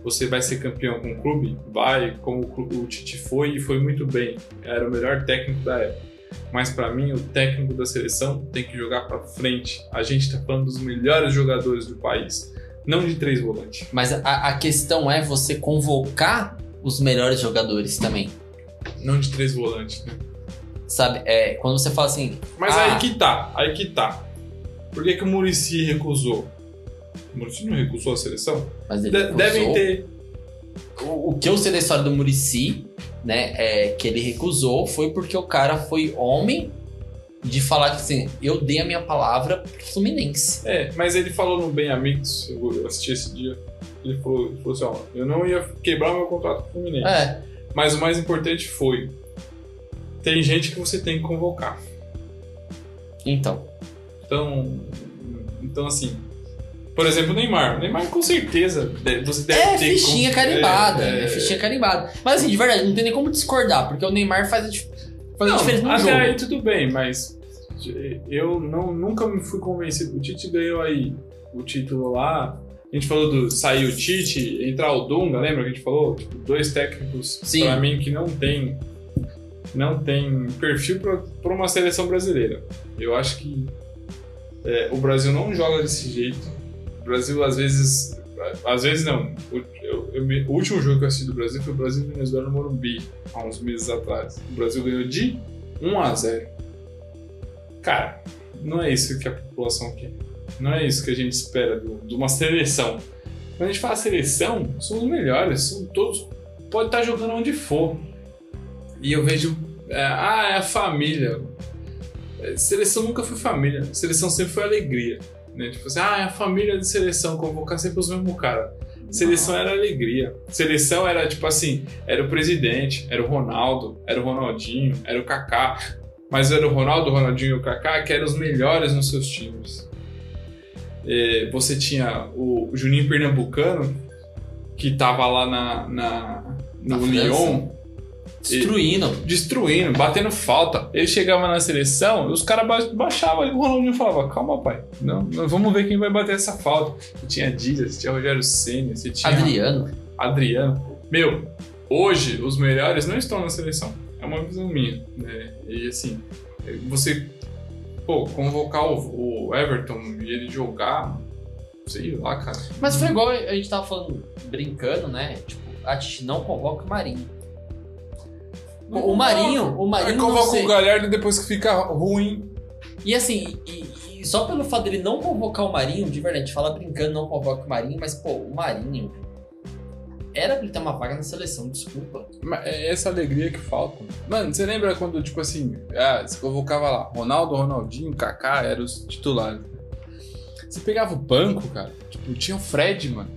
[SPEAKER 1] você vai ser campeão com o clube? Vai, como o Tite foi e foi muito bem. Era o melhor técnico da época. Mas pra mim, o técnico da seleção tem que jogar pra frente. A gente tá falando dos melhores jogadores do país, não de três volantes.
[SPEAKER 2] Mas a, a questão é você convocar os melhores jogadores também.
[SPEAKER 1] Não de três volantes, né?
[SPEAKER 2] Sabe? É, quando você fala assim,
[SPEAKER 1] Mas
[SPEAKER 2] Ah.
[SPEAKER 1] aí que tá, aí que tá. Por que, que o Murici recusou? O Murici não recusou a seleção?
[SPEAKER 2] mas ele
[SPEAKER 1] De- devem ter.
[SPEAKER 2] O, o que eu sei da história do Murici, né, é que ele recusou foi porque o cara foi homem de falar que assim, eu dei a minha palavra pro Fluminense.
[SPEAKER 1] É, mas ele falou no Bem Amigos, eu eu assisti esse dia. Ele falou, ele falou assim: ó, eu não ia quebrar meu contrato com o Fluminense.
[SPEAKER 2] É,
[SPEAKER 1] Mas o mais importante foi: tem gente que você tem que convocar.
[SPEAKER 2] então.
[SPEAKER 1] Então, então assim. Por exemplo, o Neymar. O Neymar, com certeza, você deve
[SPEAKER 2] É
[SPEAKER 1] ter
[SPEAKER 2] fichinha
[SPEAKER 1] con-
[SPEAKER 2] carimbada,
[SPEAKER 1] é,
[SPEAKER 2] é, fichinha carimbada. Mas assim, de verdade, não tem nem como discordar, porque o Neymar faz a, faz a
[SPEAKER 1] Não,
[SPEAKER 2] diferença no
[SPEAKER 1] até
[SPEAKER 2] jogo.
[SPEAKER 1] aí tudo bem, mas eu não, nunca me fui convencido. O Tite ganhou aí o título lá. A gente falou do sair o Tite, entrar o Dunga, lembra que a gente falou? Tipo, dois técnicos
[SPEAKER 2] Sim.
[SPEAKER 1] pra mim que não tem não tem perfil para uma seleção brasileira. Eu acho que é, o Brasil não joga desse jeito. O Brasil às vezes às vezes não. O, eu- eu o último jogo que eu assisti do Brasil foi o Brasil Venezuela no Morumbi, há uns meses atrás. O Brasil ganhou de 1 a 0. Cara, não é isso que a população quer. Não é isso que a gente espera do- de uma seleção. Quando a gente fala seleção, são os melhores, são todos. Pode estar jogando onde for. E eu vejo. é, ah, é a família. É, Seleção nunca foi família. Seleção sempre foi alegria. Né? Tipo assim, ah, é a família de seleção, convocar sempre os mesmos caras. Seleção era alegria. Seleção era tipo assim, era o presidente, era o Ronaldo, era o Ronaldinho, era o Kaká. Mas era o Ronaldo, o Ronaldinho e o Kaká que eram os melhores nos seus times. É, você tinha o Juninho Pernambucano, que tava lá na, na-
[SPEAKER 2] Na
[SPEAKER 1] no
[SPEAKER 2] França.
[SPEAKER 1] Lyon,
[SPEAKER 2] Destruindo.
[SPEAKER 1] destruindo, batendo falta. Ele chegava na seleção e os caras ba- baixavam e o Ronaldinho falava: Calma, pai, não, não, vamos ver quem vai bater essa falta. Você tinha Dias, você tinha Rogério Senna, você tinha
[SPEAKER 2] Adriano.
[SPEAKER 1] Adriano. Meu, hoje os melhores não estão na seleção. É uma visão minha. Né? E assim, você pô, convocar o, o Everton e ele jogar, sei lá, cara.
[SPEAKER 2] Mas foi igual a gente tava falando, brincando, né? Tipo, a gente não convoca o Marinho. O Marinho, o Marinho
[SPEAKER 1] Aí
[SPEAKER 2] não
[SPEAKER 1] convoca
[SPEAKER 2] sei-
[SPEAKER 1] o Galhardo depois que fica ruim.
[SPEAKER 2] E assim, e, e só pelo fato dele não convocar o Marinho, de verdade, a gente fala brincando, não convoca o Marinho, mas pô, o Marinho era pra ele ter uma vaga na seleção, desculpa.
[SPEAKER 1] Mas é essa alegria que falta. Mano, você lembra quando, tipo assim, ah, você convocava lá, Ronaldo, Ronaldinho, Kaká eram os titulares. Você pegava o banco, cara, tipo, tinha o Fred, mano.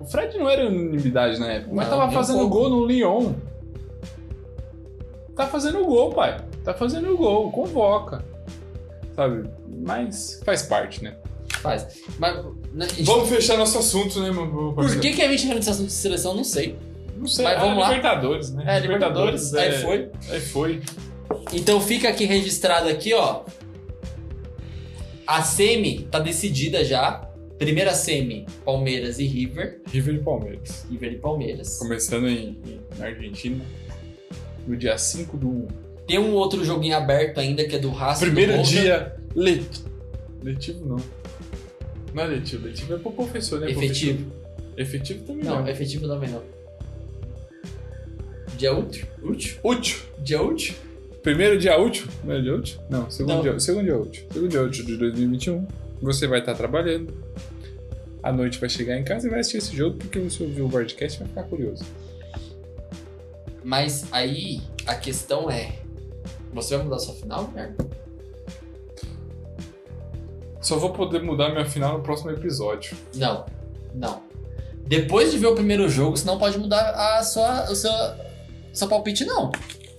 [SPEAKER 1] O Fred não era unanimidade na época, mas
[SPEAKER 2] Não,
[SPEAKER 1] tava
[SPEAKER 2] nem um
[SPEAKER 1] fazendo
[SPEAKER 2] pouco.
[SPEAKER 1] gol no Lyon. Tá fazendo gol, pai. Tá fazendo gol, convoca. Sabe? Mas faz parte, né?
[SPEAKER 2] Faz. Mas, né, gente-
[SPEAKER 1] Vamos fechar nosso assunto, né, meu
[SPEAKER 2] por que, que a gente entra nesse assunto de seleção? Não sei.
[SPEAKER 1] Não sei,
[SPEAKER 2] Mas
[SPEAKER 1] ah,
[SPEAKER 2] vamos lá.
[SPEAKER 1] Libertadores, né?
[SPEAKER 2] É, Libertadores, aí foi.
[SPEAKER 1] Aí foi.
[SPEAKER 2] Então fica aqui registrado aqui, ó. A semi tá decidida já. Primeira semi, Palmeiras e River.
[SPEAKER 1] River e Palmeiras.
[SPEAKER 2] River e Palmeiras.
[SPEAKER 1] Começando em, em- na Argentina, no dia 5 do 1.
[SPEAKER 2] Tem um outro joguinho aberto ainda que é do Racing.
[SPEAKER 1] Primeiro
[SPEAKER 2] do
[SPEAKER 1] dia let... letivo, não. Não é letivo, letivo é pro professor, né?
[SPEAKER 2] Efetivo.
[SPEAKER 1] Efetivo também
[SPEAKER 2] Não,
[SPEAKER 1] não.
[SPEAKER 2] efetivo também não. Dia útil? Útil?
[SPEAKER 1] Útil.
[SPEAKER 2] Dia útil?
[SPEAKER 1] Primeiro dia útil? É dia útil? Não, segundo,
[SPEAKER 2] Não.
[SPEAKER 1] Dia, segundo dia útil. Segundo dia útil de 2021. Você vai estar trabalhando. À noite vai chegar em casa e vai assistir esse jogo porque você ouviu o podcast e vai ficar curioso.
[SPEAKER 2] Mas aí a questão é: você vai mudar sua final, Guilherme?
[SPEAKER 1] Só vou poder mudar minha final no próximo episódio.
[SPEAKER 2] Não, não. Depois de ver o primeiro jogo, você não pode mudar a sua, o seu, seu palpite, não.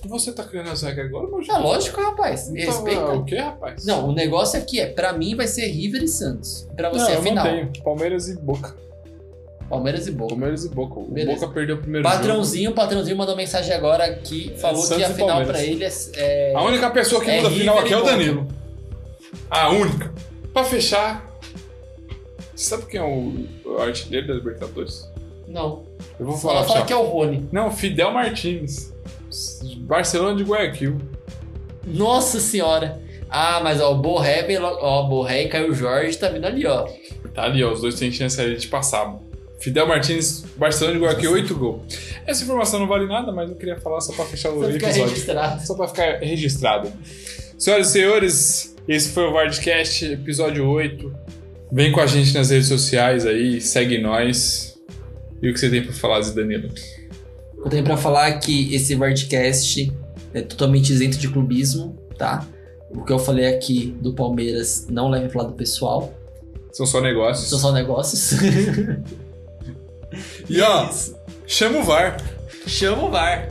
[SPEAKER 1] Você tá criando as regras agora, meu
[SPEAKER 2] É lógico, rapaz. Me
[SPEAKER 1] Então,
[SPEAKER 2] respeita.
[SPEAKER 1] O que, rapaz?
[SPEAKER 2] Não, o negócio aqui é: pra mim vai ser River e Santos. Pra você
[SPEAKER 1] Não,
[SPEAKER 2] é
[SPEAKER 1] eu
[SPEAKER 2] final.
[SPEAKER 1] mantenho. Palmeiras e Boca.
[SPEAKER 2] Palmeiras e Boca.
[SPEAKER 1] Palmeiras e Boca. O
[SPEAKER 2] Beleza.
[SPEAKER 1] Boca perdeu o primeiro jogo.
[SPEAKER 2] Patrãozinho, o patrãozinho mandou mensagem agora aqui, falou
[SPEAKER 1] Santos
[SPEAKER 2] que a final pra ele é. é-
[SPEAKER 1] A única pessoa que
[SPEAKER 2] É
[SPEAKER 1] muda a final aqui é o. Danilo. A única. Pra fechar, sabe quem é o, artilheiro da Libertadores?
[SPEAKER 2] Não.
[SPEAKER 1] Eu vou falar,
[SPEAKER 2] fala que é o Rony.
[SPEAKER 1] Não, Fidel Martins. Barcelona de Guayaquil.
[SPEAKER 2] Nossa senhora. Ah, mas ó, o Borré, ó, o Borré e Caio Jorge tá vindo ali, ó.
[SPEAKER 1] Tá ali, ó. Os dois têm chance ali de passar. Fidel Martins, Barcelona de Guayaquil, 8 gols. Essa informação não vale nada, mas eu queria falar só pra fechar o
[SPEAKER 2] ficar
[SPEAKER 1] episódio.
[SPEAKER 2] registrado.
[SPEAKER 1] Só pra ficar registrado. Senhoras e senhores, esse foi o Vardcast, episódio 8. Vem com a gente nas redes sociais aí, segue nós. E o que você tem pra falar, Zé Danilo?
[SPEAKER 2] Eu tenho pra falar que esse Vardcast é totalmente isento de clubismo, tá? O que eu falei aqui do Palmeiras não leve pro lado pessoal.
[SPEAKER 1] São só negócios.
[SPEAKER 2] São só negócios.
[SPEAKER 1] E ó, chama o VAR.
[SPEAKER 2] Chama o VAR.